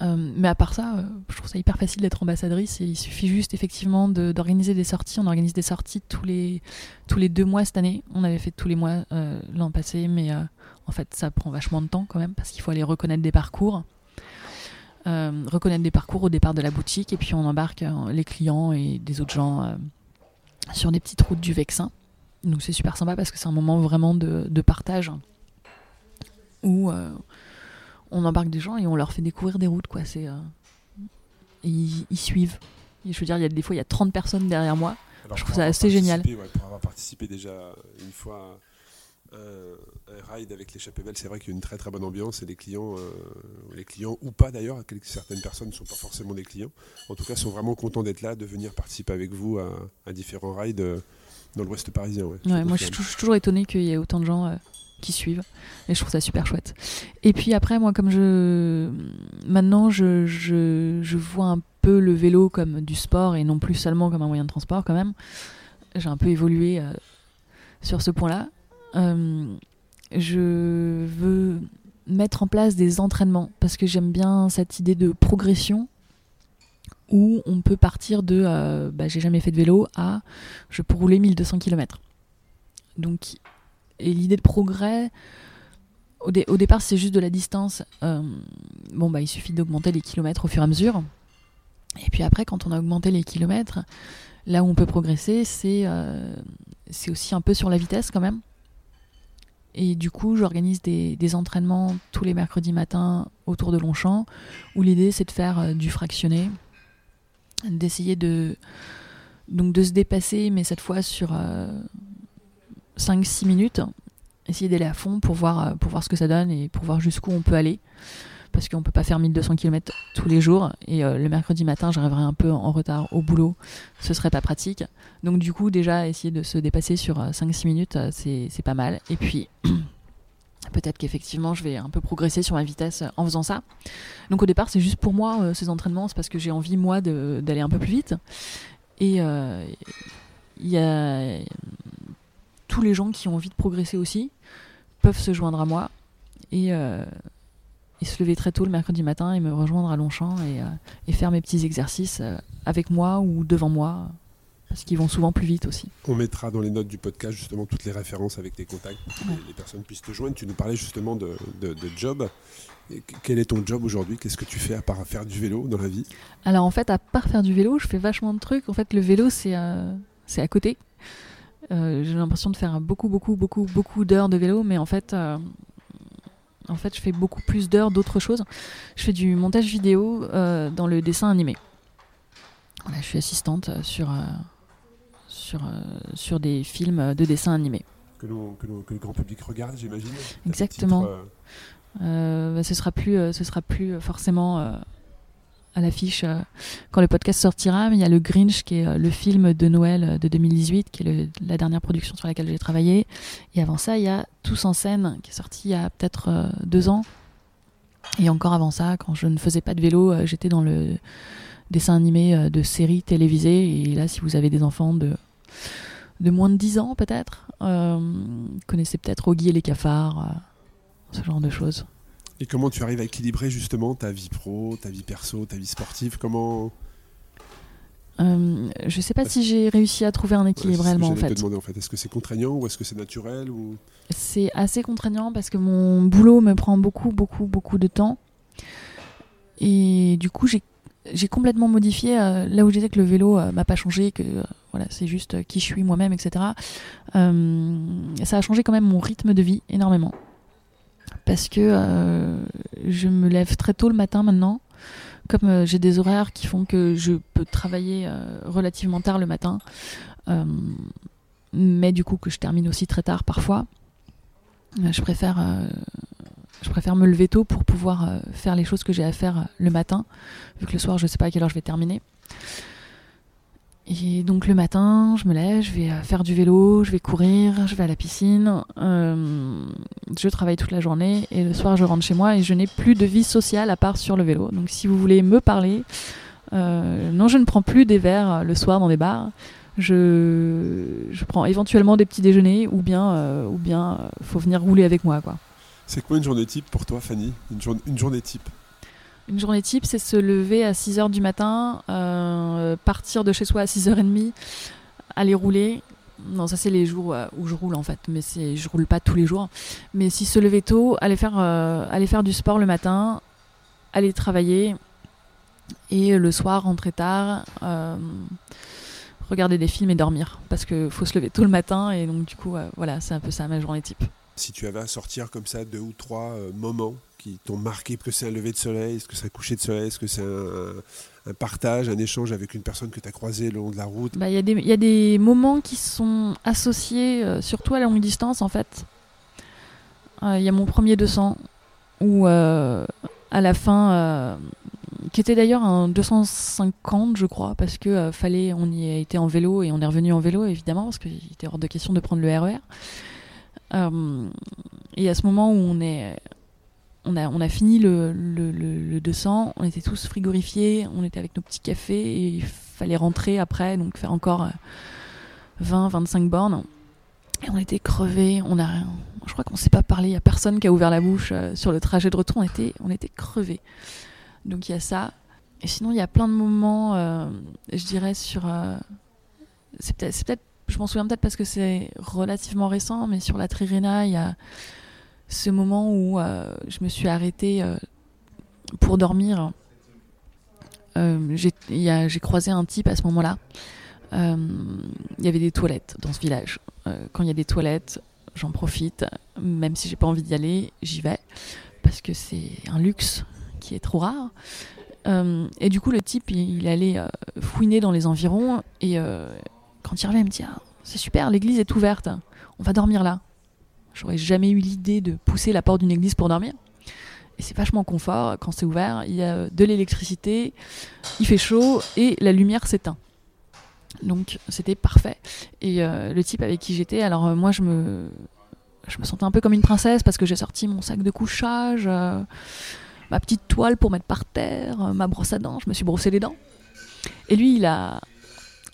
S3: Mais à part ça, je trouve ça hyper facile d'être ambassadrice et il suffit juste effectivement d'organiser des sorties. On organise des sorties tous les tous les deux mois cette année. On avait fait tous les mois l'an passé, mais en fait, ça prend vachement de temps quand même parce qu'il faut aller reconnaître des parcours. Euh, reconnaître des parcours au départ de la boutique et puis on embarque euh, les clients et des autres gens euh, sur des petites routes du Vexin. Donc c'est super sympa parce que c'est un moment vraiment de, de partage où on embarque des gens et on leur fait découvrir des routes. Quoi. C'est, ils, ils suivent. Et je veux dire, il y a des fois, il y a 30 personnes derrière moi.
S2: Alors,
S3: Je trouve ça assez génial.
S2: ouais, pour avoir participé déjà une fois à un, ride avec l'échappée belle, c'est vrai qu'il y a une très très bonne ambiance et les clients, euh, les clients ou pas d'ailleurs, certaines personnes ne sont pas forcément des clients, en tout cas sont vraiment contents d'être là, de venir participer avec vous à, à différents rides euh, dans l'ouest parisien. Ouais,
S3: Ouais, moi, je suis, tou- je suis toujours étonnée qu'il y ait autant de gens euh, qui suivent. Et je trouve ça super chouette. Et puis après, moi, comme je. Maintenant, je, je, je vois un peu le vélo comme du sport et non plus seulement comme un moyen de transport, quand même. J'ai un peu évolué euh, sur ce point-là. Euh, je veux mettre en place des entraînements parce que j'aime bien cette idée de progression où on peut partir de euh, bah, j'ai jamais fait de vélo à je peux rouler 1200 km. Donc, et l'idée de progrès, au, au départ, c'est juste de la distance. Euh, bon, bah, il suffit d'augmenter les kilomètres au fur et à mesure. Et puis après, quand on a augmenté les kilomètres, là où on peut progresser, c'est euh, aussi un peu sur la vitesse quand même. Et du coup, j'organise des, entraînements tous les mercredis matins autour de Longchamp, où l'idée c'est de faire euh, du fractionné, d'essayer de, de se dépasser, mais cette fois sur 5-6 minutes, essayer d'aller à fond pour voir, euh, pour voir ce que ça donne et pour voir jusqu'où on peut aller. Parce qu'on peut pas faire 1200 km tous les jours. Et euh, le mercredi matin, j'arriverai un peu en retard au boulot. Ce serait pas pratique. Donc, du coup, déjà, essayer de se dépasser sur euh, 5-6 minutes, euh, c'est pas mal. Et puis, peut-être qu'effectivement, je vais un peu progresser sur ma vitesse euh, en faisant ça. Donc, au départ, c'est juste pour moi, euh, ces entraînements. C'est parce que j'ai envie, moi, d'aller un peu plus vite. Et euh, il y a tous les gens qui ont envie de progresser aussi peuvent se joindre à moi et, euh, et se lever très tôt le mercredi matin et me rejoindre à Longchamp et, et faire mes petits exercices avec moi ou devant moi parce qu'ils vont souvent plus vite aussi.
S2: On mettra dans les notes du podcast justement toutes les références avec tes contacts pour que les personnes puissent te joindre. Tu nous parlais justement de, job. quel est ton job aujourd'hui? Qu'est-ce que tu fais à part faire du vélo dans la vie?
S3: Alors en fait, à part faire du vélo, je fais vachement de trucs. En fait, le vélo, c'est euh, à côté. Euh, j'ai l'impression de faire beaucoup, beaucoup, beaucoup, beaucoup d'heures de vélo, mais en fait, euh, en fait, je fais beaucoup plus d'heures d'autres choses. Je fais du montage vidéo dans le dessin animé. Voilà, je suis assistante sur sur, euh, sur des films de dessins animés.
S2: Que, que, le grand public regarde, j'imagine
S3: Exactement. Euh, euh, bah, ce sera plus, ce sera plus forcément à l'affiche quand le podcast sortira, mais il y a le Grinch qui est le film de Noël de 2018, qui est la dernière production sur laquelle j'ai travaillé. Et avant ça, il y a Tous en scène qui est sorti il y a peut-être deux ans. Et encore avant ça, quand je ne faisais pas de vélo, j'étais dans le dessin animé de séries télévisées. Et là, si vous avez des enfants de de moins de 10 ans peut-être. Euh, connaissez peut-être Oggy et les cafards, euh, ce genre de choses.
S2: Et comment tu arrives à équilibrer justement ta vie pro, ta vie perso, ta vie sportive? Comment
S3: euh, je sais pas si j'ai réussi à trouver un équilibre réellement en fait.
S2: en fait. Est-ce que c'est contraignant ou est-ce que c'est naturel ou...
S3: C'est assez contraignant parce que mon boulot me prend beaucoup, beaucoup, beaucoup de temps. Et du coup, j'ai complètement modifié euh, là où je disais que le vélo euh, m'a pas changé, que euh, voilà, c'est juste qui je suis moi-même, etc. ça a changé quand même mon rythme de vie énormément. Parce que je me lève très tôt le matin maintenant. Comme j'ai des horaires qui font que je peux travailler relativement tard le matin, mais du coup que je termine aussi très tard parfois, je préfère je préfère me lever tôt pour pouvoir euh, faire les choses que j'ai à faire euh, le matin, vu que le soir, je ne sais pas à quelle heure je vais terminer. Et donc le matin, je me lève, je vais euh, faire du vélo, je vais courir, je vais à la piscine, je travaille toute la journée et le soir je rentre chez moi et je n'ai plus de vie sociale à part sur le vélo. Donc si vous voulez me parler, non je ne prends plus des verres le soir dans des bars. Je, je prends éventuellement des petits déjeuners ou bien ou bien faut venir rouler avec moi quoi.
S2: C'est quoi une journée type pour toi, Fanny? Une, journée type?
S3: Une journée type, c'est se lever à 6h du matin, euh, partir de chez soi à 6h30, aller rouler. Non, ça c'est les jours euh, où je roule en fait, mais je roule pas tous les jours. Mais si se lever tôt, aller faire, euh, du sport le matin, aller travailler et le soir rentrer tard, regarder des films et dormir parce qu'il faut se lever tôt le matin et donc du coup voilà c'est un peu ça ma journée type.
S2: Si tu avais à sortir comme ça deux ou trois moments qui t'ont marqué, que c'est un lever de soleil, est-ce que c'est un coucher de soleil, est-ce que c'est un, partage, un échange avec une personne que tu as croisée le long de la route?
S3: Bah, Il y, a des moments qui sont associés, euh, surtout à longue distance en fait. Euh, il y a mon premier 200 où à la fin, qui était d'ailleurs un 250 je crois, parce que fallait, on y a été en vélo et on est revenu en vélo évidemment, parce qu'il était hors de question de prendre le RER. E euh, et à ce moment où on est on a, fini le, le, le, 200, on était tous frigorifiés, on était avec nos petits cafés et il fallait rentrer après, donc faire encore 20, euh, 25 bornes. Et on était crevés, on a, je crois qu'on ne s'est pas parlé, il n'y a personne qui a ouvert la bouche euh, sur le trajet de retour, on était, on était crevés. Donc il y a ça. Et sinon, il y a plein de moments, je dirais, sur. c'est peut-être peut je m'en souviens peut-être parce que c'est relativement récent, mais sur la Trirena, il y a ce moment où euh, je me suis arrêtée euh, pour dormir. Euh, j'ai croisé un type à ce moment-là. Il y avait des toilettes dans ce village. quand il y a des toilettes, j'en profite. Même si j'ai pas envie d'y aller, j'y vais. Parce que c'est un luxe qui est trop rare. et du coup, le type, il, allait fouiner dans les environs et quand il revient, il me dit ah, C'est super, l'église est ouverte, on va dormir là. J'aurais jamais eu l'idée de pousser la porte d'une église pour dormir. Et c'est vachement confort quand c'est ouvert. Il y a de l'électricité, il fait chaud et la lumière s'éteint. Donc c'était parfait. Et euh, le type avec qui j'étais, alors euh, moi je me, je me sentais un peu comme une princesse parce que j'ai sorti mon sac de couchage, euh, ma petite toile pour mettre par terre, ma brosse à dents, je me suis brossé les dents. Et lui, il a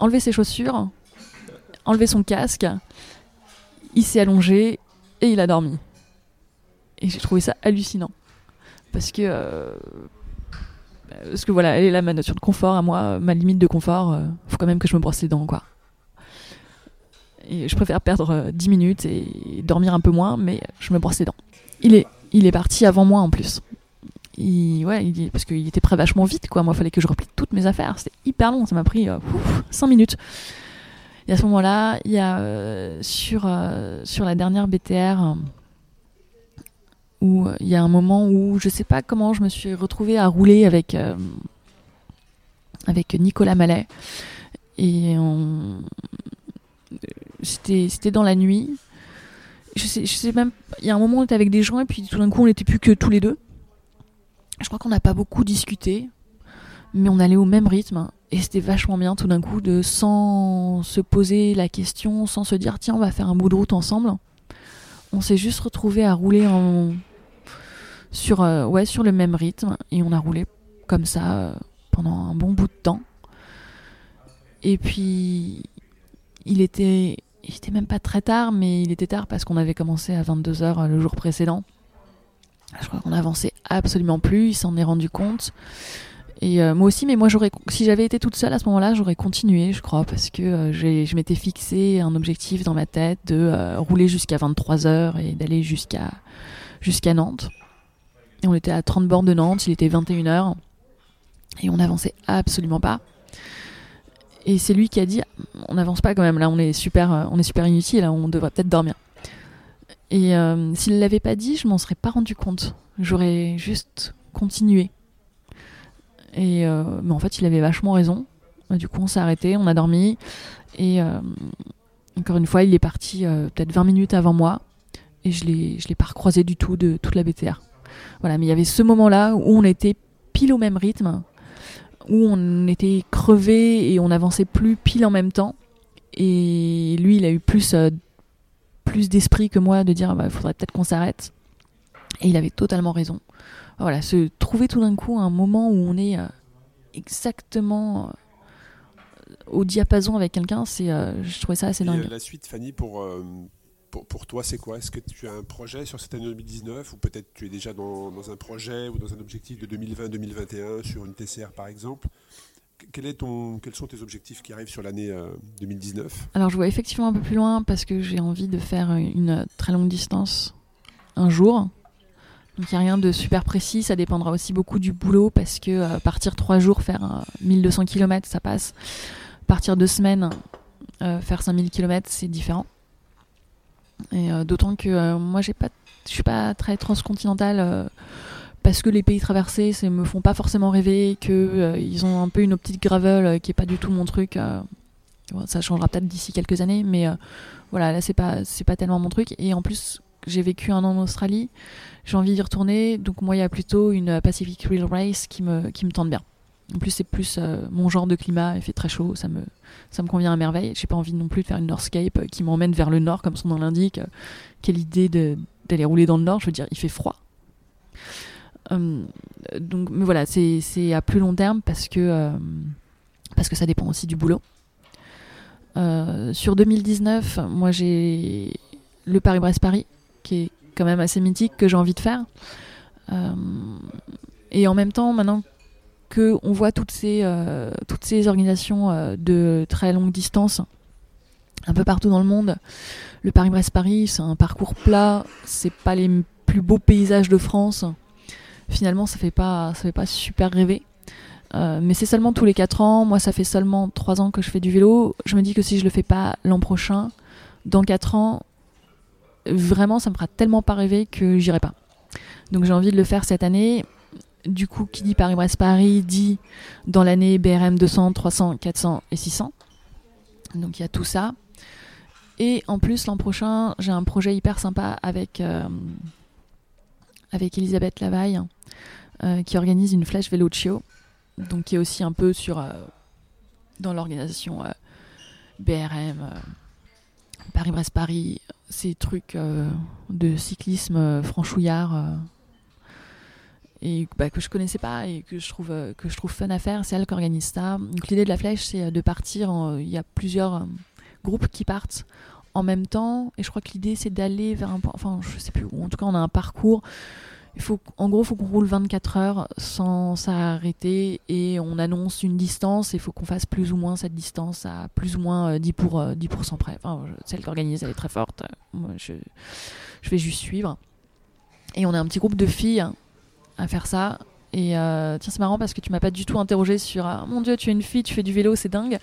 S3: enlevé ses chaussures, enlevé son casque, il s'est allongé il a dormi. Et j'ai trouvé ça hallucinant. parce que euh, parce que voilà, elle est là ma notion de confort à moi, ma limite de confort. euh, faut quand même que je me brosse les dents, quoi. Et je préfère perdre euh, 10 minutes et dormir un peu moins, mais je me brosse les dents. Il est, il est parti avant moi en plus. Ouais, il, parce qu'il était prêt vachement vite, quoi. Moi, il fallait que je replie toutes mes affaires. C'était hyper long, ça m'a pris 5 minutes. Et à ce moment-là, il y a euh, sur, euh, sur la dernière BTR où euh, il y a un moment où je sais pas comment je me suis retrouvée à rouler avec, avec Nicolas Mallet. Et on... c'était, dans la nuit. Je sais, je sais même, il y a un moment on était avec des gens et puis tout d'un coup on n'était plus que tous les deux. Je crois qu'on n'a pas beaucoup discuté, mais on allait au même rythme et c'était vachement bien tout d'un coup de sans se poser la question, sans se dire tiens on va faire un bout de route ensemble. On s'est juste retrouvé à rouler sur euh, ouais sur le même rythme et on a roulé comme ça euh, pendant un bon bout de temps. Et puis il était il était même pas très tard mais il était tard parce qu'on avait commencé à 22h le jour précédent. Je crois qu'on avançait absolument plus, il s'en est rendu compte. Et euh, moi aussi, mais moi si j'avais été toute seule à ce moment-là, j'aurais continué, je crois, parce que euh, je m'étais fixé un objectif dans ma tête de euh, rouler jusqu'à 23 heures et d'aller jusqu'à Nantes. Et on était à 30 bornes de Nantes, il était 21 heures et on n'avançait absolument pas. Et c'est lui qui a dit, on n'avance pas quand même, là on est super, on est super inutile, là, on devrait peut-être dormir. Et s'il l'avait pas dit, je m'en serais pas rendu compte. J'aurais juste continué. Et euh, mais en fait, il avait vachement raison. Euh, Du coup, on s'est arrêté, on a dormi. Et euh, encore une fois, il est parti peut-être 20 minutes avant moi. Et je je l'ai pas recroisé du tout de toute la BTR. Voilà, mais il y avait ce moment-là où on était pile au même rythme, où on était crevé et on n'avançait plus pile en même temps. Et lui, il a eu plus, plus d'esprit que moi de dire il faudrait peut-être qu'on s'arrête. Et il avait totalement raison. Voilà, se trouver tout d'un coup un moment où on est euh, exactement euh, au diapason avec quelqu'un, c'est, euh, je trouvais ça assez dingue.
S2: la suite, Fanny, pour, pour, pour toi, c'est quoi? Est-ce que tu as un projet sur cette année 2019 ou peut-être tu es déjà dans, dans un projet ou dans un objectif de 2020-2021 sur une TCR par exemple? Quel est ton, Quels sont tes objectifs qui arrivent sur l'année euh, 2019
S3: Alors je vois effectivement un peu plus loin parce que j'ai envie de faire une très longue distance un jour. Donc il n'y a rien de super précis, ça dépendra aussi beaucoup du boulot parce que euh, partir trois jours, faire euh, 1200 km, ça passe. Partir deux semaines, euh, faire 5000 km, c'est différent. Et euh, d'autant que euh, moi je suis pas très transcontinentale euh, parce que les pays traversés ne me font pas forcément rêver, que euh, ils ont un peu une optique gravel euh, qui est pas du tout mon truc. euh. Ça changera peut-être d'ici quelques années, mais euh, voilà, là c'est pas c'est pas tellement mon truc. Et en plus, j'ai vécu un an en Australie, j'ai envie d'y retourner, donc moi il y a plutôt une Pacific Rail Race qui me tente bien. En plus, c'est plus euh, mon genre de climat, il fait très chaud, ça me convient à merveille. J'ai pas envie non plus de faire une Northscape euh, qui m'emmène vers le nord comme son nom l'indique. Euh, Quelle idée d'aller rouler dans le nord, je veux dire, il fait froid. Hum, donc, mais voilà, c'est à plus long terme parce que euh, ça dépend aussi du boulot. Euh, sur 2019, moi j'ai le Paris-Brest-Paris, qui est quand même assez mythique, que j'ai envie de faire. Euh, et en même temps, maintenant que on voit toutes ces, euh, toutes ces organisations euh, de très longue distance un peu partout dans le monde, le Paris-Brest-Paris, c'est un parcours plat, c'est pas les plus beaux paysages de France. Finalement, ça fait pas, ça fait pas super rêver. Mais c'est seulement tous les 4 ans. Moi, ça fait seulement 3 ans que je fais du vélo. Je me dis que si je le fais pas l'an prochain, dans 4 ans, vraiment, ça me fera tellement pas rêver que j'irai pas. Donc j'ai envie de le faire cette année. Du coup, qui dit Paris-Brest-Paris dit dans l'année BRM 200, 300, 400 et 600. Donc il y a tout ça. Et en plus, l'an prochain, j'ai un projet hyper sympa avec, euh, avec Elisabeth Lavaille, euh, qui organise une flèche Velocio donc qui est aussi un peu sur euh, dans l'organisation BRM, Paris-Brest-Paris, ces trucs euh, de cyclisme euh, franchouillard euh, et bah, que je connaissais pas et que je trouve que je trouve fun à faire. C'est elle qui organise ça. L'idée de la flèche, c'est de partir. Il y a plusieurs groupes qui partent en même temps et je crois que l'idée c'est d'aller vers un point. Enfin, je sais plus. ou En tout cas, on a un parcours faut, en gros, il faut qu'on roule 24 heures sans s'arrêter et on annonce une distance et il faut qu'on fasse plus ou moins cette distance à plus ou moins 10%, pour, 10 près. Enfin, celle qui organise, elle est très forte. Moi, je, je vais juste suivre. Et on a un petit groupe de filles à faire ça. Et euh, tiens, c'est marrant parce que tu m'as pas du tout interrogé sur ah, mon Dieu, tu es une fille, tu fais du vélo, c'est dingue.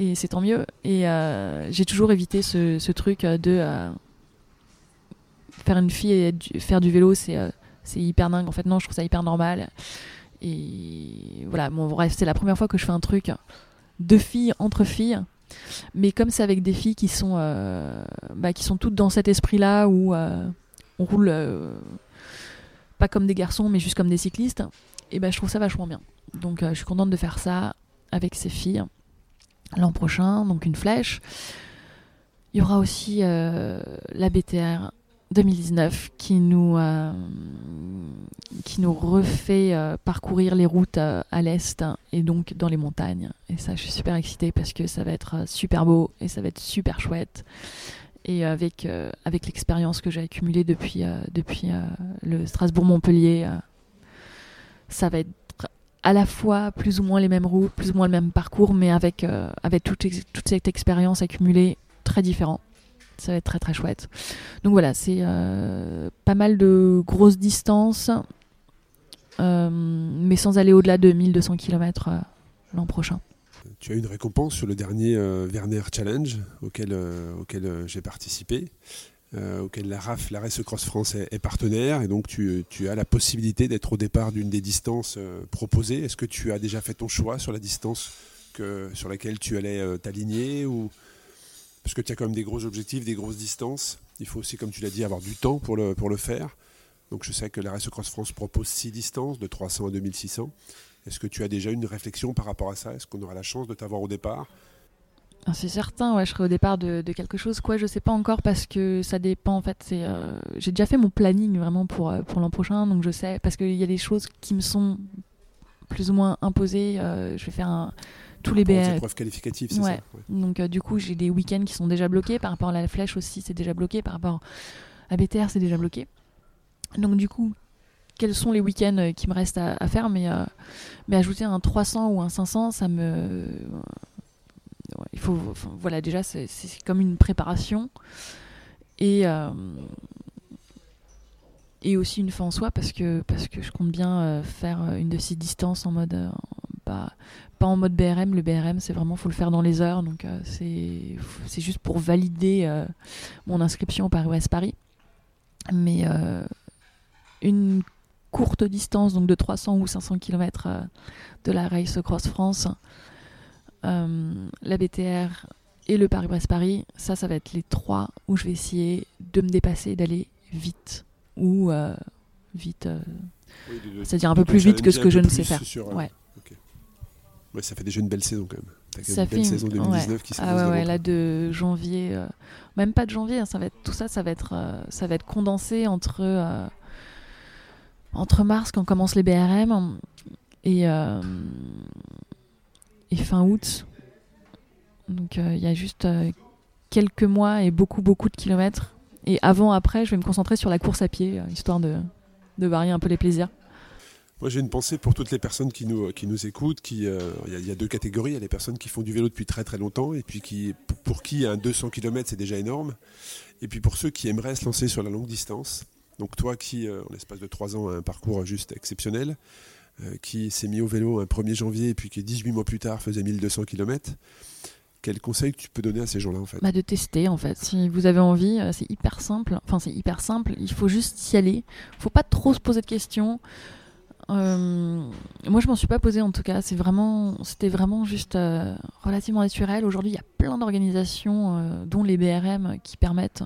S3: Et c'est tant mieux. Et euh, j'ai toujours évité ce, ce truc de euh, faire une fille et faire du vélo, c'est c'est hyper dingue. En fait, non, je trouve ça hyper normal. Et voilà, bon, bref, c'est la première fois que je fais un truc de filles entre filles. Mais comme c'est avec des filles qui sont, bah, qui sont toutes dans cet esprit-là où on roule pas comme des garçons, mais juste comme des cyclistes, et ben je trouve ça vachement bien. Donc euh, je suis contente de faire ça avec ces filles l'an prochain, donc une flèche. Il y aura aussi euh, la BTR 2019 qui nous, euh, qui nous refait parcourir les routes à l'est et donc dans les montagnes. Et ça, je suis super excitée parce que ça va être super beau et ça va être super chouette et avec, euh, avec l'expérience que j'ai accumulée depuis, euh, euh, le Strasbourg-Montpellier, ça va être à la fois plus ou moins les mêmes routes, plus ou moins le même parcours, mais avec, avec toute, toute, cette expérience accumulée très différent. Ça va être très très chouette. Donc voilà, c'est pas mal de grosses distances, mais sans aller au-delà de 1200 km l'an prochain
S2: tu as eu une récompense sur le dernier euh, Werner Challenge auquel, euh, auquel euh, j'ai participé, auquel la RAF, la Race Cross France est, partenaire, et donc tu, tu as la possibilité d'être au départ d'une des distances proposées. Est-ce que tu as déjà fait ton choix sur la distance que, sur laquelle tu allais t'aligner ou... Parce que tu as quand même des gros objectifs, des grosses distances. Il faut aussi, comme tu l'as dit, avoir du temps pour le, pour le faire. Donc je sais que la Race Cross France propose six distances, de 300 à 2600. Est-ce que tu as déjà une réflexion par rapport à ça? Est-ce qu'on aura la chance de t'avoir au départ?
S3: Ah, c'est certain, je serai au départ de, quelque chose. Quoi, je sais pas encore parce que ça dépend. En fait, euh, j'ai déjà fait mon planning vraiment pour euh, pour l'an prochain, donc je sais parce qu'il y a des choses qui me sont plus ou moins imposées. Euh, je vais faire un, tous les BR.
S2: épreuves qualificatives, c'est ça.
S3: Donc du coup, j'ai des week-ends qui sont déjà bloqués. Par rapport à la flèche aussi, c'est déjà bloqué. Par rapport à BTR, c'est déjà bloqué. Donc du coup, quels sont les week-ends euh, qui me restent à, faire, mais, euh, mais ajouter un 300 ou un 500, ça me. il faut. voilà, déjà, c'est comme une préparation. Et. Euh, et aussi une fin en soi parce que, parce que je compte bien faire une de ces distances en mode. pas, pas en mode BRM. Le BRM, c'est vraiment, faut le faire dans les heures. Donc, c'est c'est juste pour valider mon inscription au Paris-Ouest Paris. Mais une courte distance, donc de 300 ou 500 km euh, de la Race Cross France, euh, la BTR et le Paris-Brest-Paris, ça, ça va être les trois où je vais essayer de me dépasser, d'aller vite. Ou euh, vite, c'est-à-dire un peu plus vite que ce que je ne sais faire. ouais.
S2: ouais. ça fait déjà une belle saison quand même.
S3: Ça une belle saison 2019 qui Ah ouais, ouais là de janvier, même pas de janvier, hein, ça va être, tout ça, ça va être, ça va être condensé entre entre mars, quand commence les BRM, et, euh, et fin août. Donc euh, il y a juste euh, quelques mois et beaucoup, beaucoup de kilomètres. Et avant, après, je vais me concentrer sur la course à pied, histoire de, de varier un peu les plaisirs.
S2: Moi, j'ai une pensée pour toutes les personnes qui nous, qui nous écoutent. Il y, a deux catégories. Il y a les personnes qui font du vélo depuis très très longtemps et puis qui, pour qui un 200 km c'est déjà énorme. Et puis pour ceux qui aimeraient se lancer sur la longue distance. Donc toi qui, euh, en l'espace de trois ans, a un parcours juste exceptionnel, euh, qui s'est mis au vélo un 1er janvier et puis qui 18 mois plus tard faisait 1200 km, quel conseil tu peux donner à ces gens-là en fait
S3: bah De tester en fait. Si vous avez envie, euh, c'est hyper simple. Enfin c'est hyper simple, il faut juste y aller. Il faut pas trop se poser de questions. moi, je m'en suis pas posé en tout cas. C'est vraiment, c'était vraiment juste relativement naturel. Aujourd'hui, il y a plein d'organisations, dont les BRM, qui permettent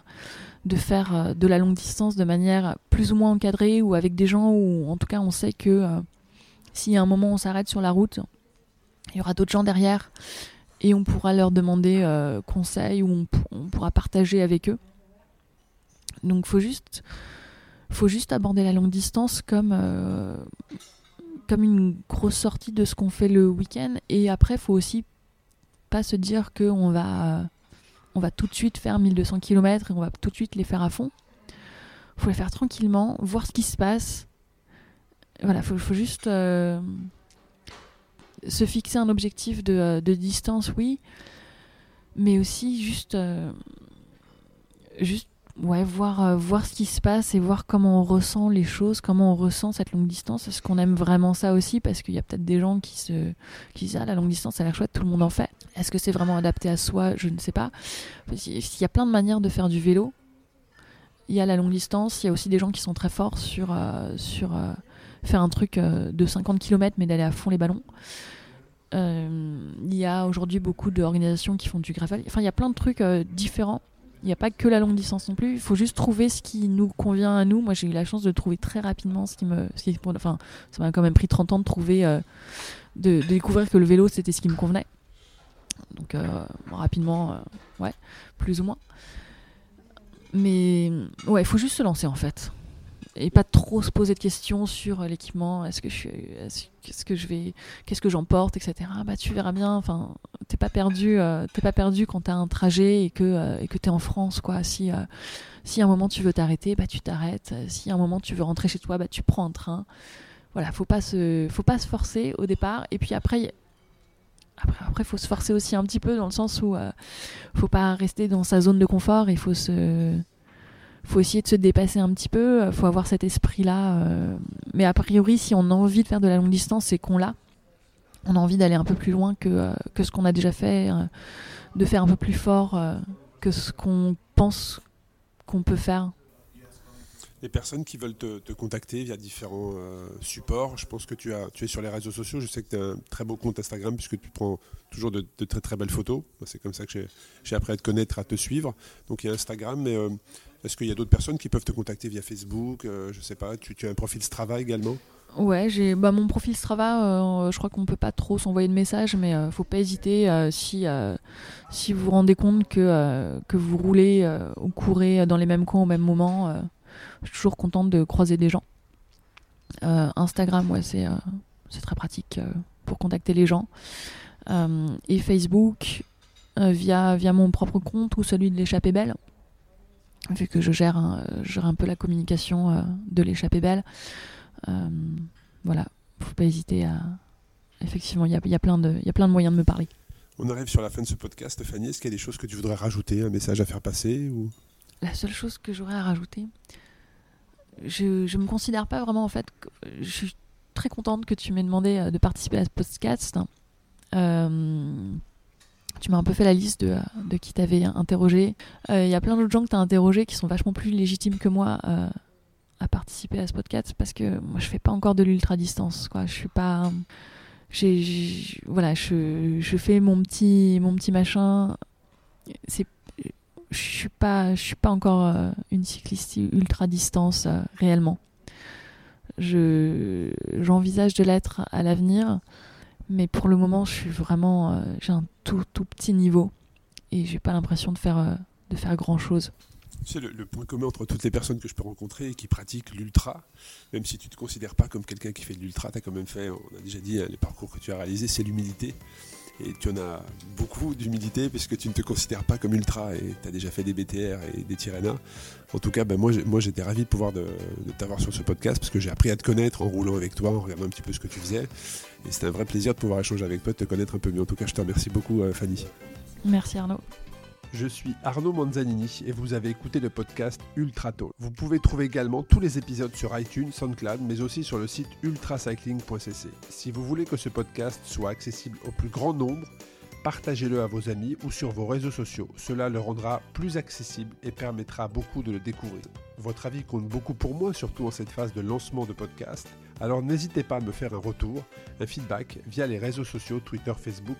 S3: de faire euh, de la longue distance de manière plus ou moins encadrée ou avec des gens où en tout cas on sait que euh, si à un moment on s'arrête sur la route, il y aura d'autres gens derrière et on pourra leur demander euh, conseil ou on, pourra partager avec eux. Donc faut juste faut juste aborder la longue distance comme comme une grosse sortie de ce qu'on fait le week-end et après faut aussi pas se dire qu'on va on va tout de suite faire 1200 km et on va tout de suite les faire à fond. Faut les faire tranquillement, voir ce qui se passe voilà, faut, faut juste euh, se fixer un objectif de, euh, de distance, oui, mais aussi juste, euh, juste ouais, voir, euh, voir ce qui se passe et voir comment on ressent les choses, comment on ressent cette longue distance. Est-ce qu'on aime vraiment ça aussi? Parce qu'il y a peut-être des gens qui se qui disent Ah, la longue distance, ça a l'air chouette, tout le monde en fait. Est-ce que c'est vraiment adapté à soi? Je ne sais pas. Il y a plein de manières de faire du vélo. Il y a la longue distance, il y a aussi des gens qui sont très forts sur, sur faire un truc euh, de 50 km mais d'aller à fond les ballons. Euh, il y a aujourd'hui beaucoup d'organisations qui font du gravel. Enfin, il y a plein de trucs euh, différents. Il n'y a pas que la longue distance non plus. Il faut juste trouver ce qui nous convient à nous. Moi, j'ai eu la chance de trouver très rapidement ce qui me. Ce qui, enfin, ça m'a quand même pris 30 ans de trouver. de, découvrir que le vélo, c'était ce qui me convenait. Donc, rapidement, euh, ouais, plus ou moins. Mais, ouais, il faut juste se lancer en fait. Et pas trop se poser de questions sur euh, l'équipement. Est-ce que je suis. est-ce- Qu'est-ce que je vais. Qu'est-ce que j'emporte, etc. Bah, tu verras bien. Enfin, t'es pas perdu. euh, t'es pas perdu quand t'as un trajet et que euh, et que t'es en France, quoi. Si euh, si à un moment tu veux t'arrêter, bah tu t'arrêtes. Si à un moment tu veux rentrer chez toi, bah tu prends un train. Voilà, faut pas se faut pas se forcer au départ. Et puis après. y- Après, après, faut se forcer aussi un petit peu dans le sens où euh, faut pas rester dans sa zone de confort. Il faut se, faut essayer de se dépasser un petit peu. Faut avoir cet esprit-là. euh, Mais a priori, si on a envie de faire de la longue distance, c'est qu'on l'a. On a envie d'aller un peu plus loin que, euh, que ce qu'on a déjà fait, euh, de faire un peu plus fort euh, que ce qu'on pense qu'on peut faire.
S2: Les personnes qui veulent te, te contacter via différents euh, supports, je pense que tu, as, es sur les réseaux sociaux. Je sais que tu as un très beau compte Instagram puisque tu prends toujours de, très très belles photos. C'est comme ça que j'ai- appris à te connaître, à te suivre. Donc il y a Instagram, mais euh, est-ce qu'il y a d'autres personnes qui peuvent te contacter via Facebook euh, Je sais pas, tu, as un profil Strava également?
S3: Ouais, j'ai bah, mon profil Strava. euh, je crois qu'on peut pas trop s'envoyer de messages, mais euh, faut pas hésiter si vous vous rendez compte que que vous roulez ou courez dans les mêmes coins au même moment. Je suis toujours contente de croiser des gens. Euh, Instagram, ouais, c'est euh, très pratique euh, pour contacter les gens. Et Facebook via via mon propre compte ou celui de l'échappée belle. Vu que je gère un, je gère un peu la communication euh, de l'échappée belle. Euh, voilà, faut pas hésiter à. Effectivement, il y a, y, a plein de- y a plein de moyens de me parler.
S2: On arrive sur la fin de ce podcast, Fanny. Est-ce qu'il y a des choses que tu voudrais rajouter, un message à faire passer ou...
S3: La seule chose que j'aurais à rajouter, je, je me considère pas vraiment en fait. Je suis très contente que tu m'aies demandé euh, de participer à ce podcast. Euh, tu m'as un peu fait la liste de, qui t'avais interrogé. Euh, Il y a plein d'autres gens que tu as interrogés qui sont vachement plus légitimes que moi à participer à ce podcast parce que moi je fais pas encore de l'ultra distance. Je suis pas. voilà, je fais mon petit, mon petit machin. C'est je suis pas je suis pas encore euh, une cycliste ultra distance euh, réellement. Je j'envisage de l'être à l'avenir, mais pour le moment, je suis vraiment euh, j'ai un tout tout petit niveau et j'ai pas l'impression de faire de faire grand chose.
S2: Sais, le, le point commun entre toutes les personnes que je peux rencontrer et qui pratiquent l'ultra, même si tu ne te considères pas comme quelqu'un qui fait de l'ultra, tu as quand même fait, on a déjà dit, hein, les parcours que tu as réalisés, c'est l'humilité. Et tu en as beaucoup d'humilité puisque tu ne te considères pas comme ultra et tu as déjà fait des BTR et des Tirrena. En tout cas, ben, moi, j'étais ravi de pouvoir de, de t'avoir sur ce podcast parce que j'ai appris à te connaître en roulant avec toi, en regardant un petit peu ce que tu faisais. Et c'était un vrai plaisir de pouvoir échanger avec toi, de te connaître un peu mieux. En tout cas, je te remercie beaucoup, euh, Fanny.
S3: Merci Arnaud.
S2: Je suis Arnaud Manzanini et vous avez écouté le podcast Ultra Talk. Vous pouvez trouver également tous les épisodes sur iTunes, SoundCloud, mais aussi sur le site ultracycling.cc. Si vous voulez que ce podcast soit accessible au plus grand nombre, partagez-le à vos amis ou sur vos réseaux sociaux. Cela le rendra plus accessible et permettra beaucoup de le découvrir. Votre avis compte beaucoup pour moi, surtout en cette phase de lancement de podcast. Alors n'hésitez pas à me faire un retour, un feedback via les réseaux sociaux Twitter, Facebook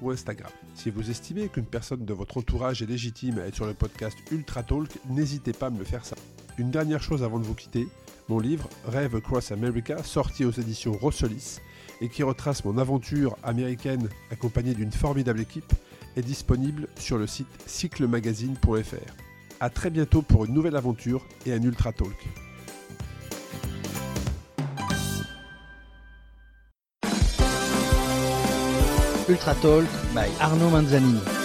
S2: ou Instagram. Si vous estimez qu'une personne de votre entourage est légitime à être sur le podcast Ultra Talk, n'hésitez pas à me le faire ça. Une dernière chose avant de vous quitter, mon livre Rêve Across America, sorti aux éditions Rossolis et qui retrace mon aventure américaine accompagnée d'une formidable équipe, est disponible sur le site cyclemagazine.fr. A très bientôt pour une nouvelle aventure et un Ultra Talk.
S1: Ultra Talk by Arnaud Manzanini.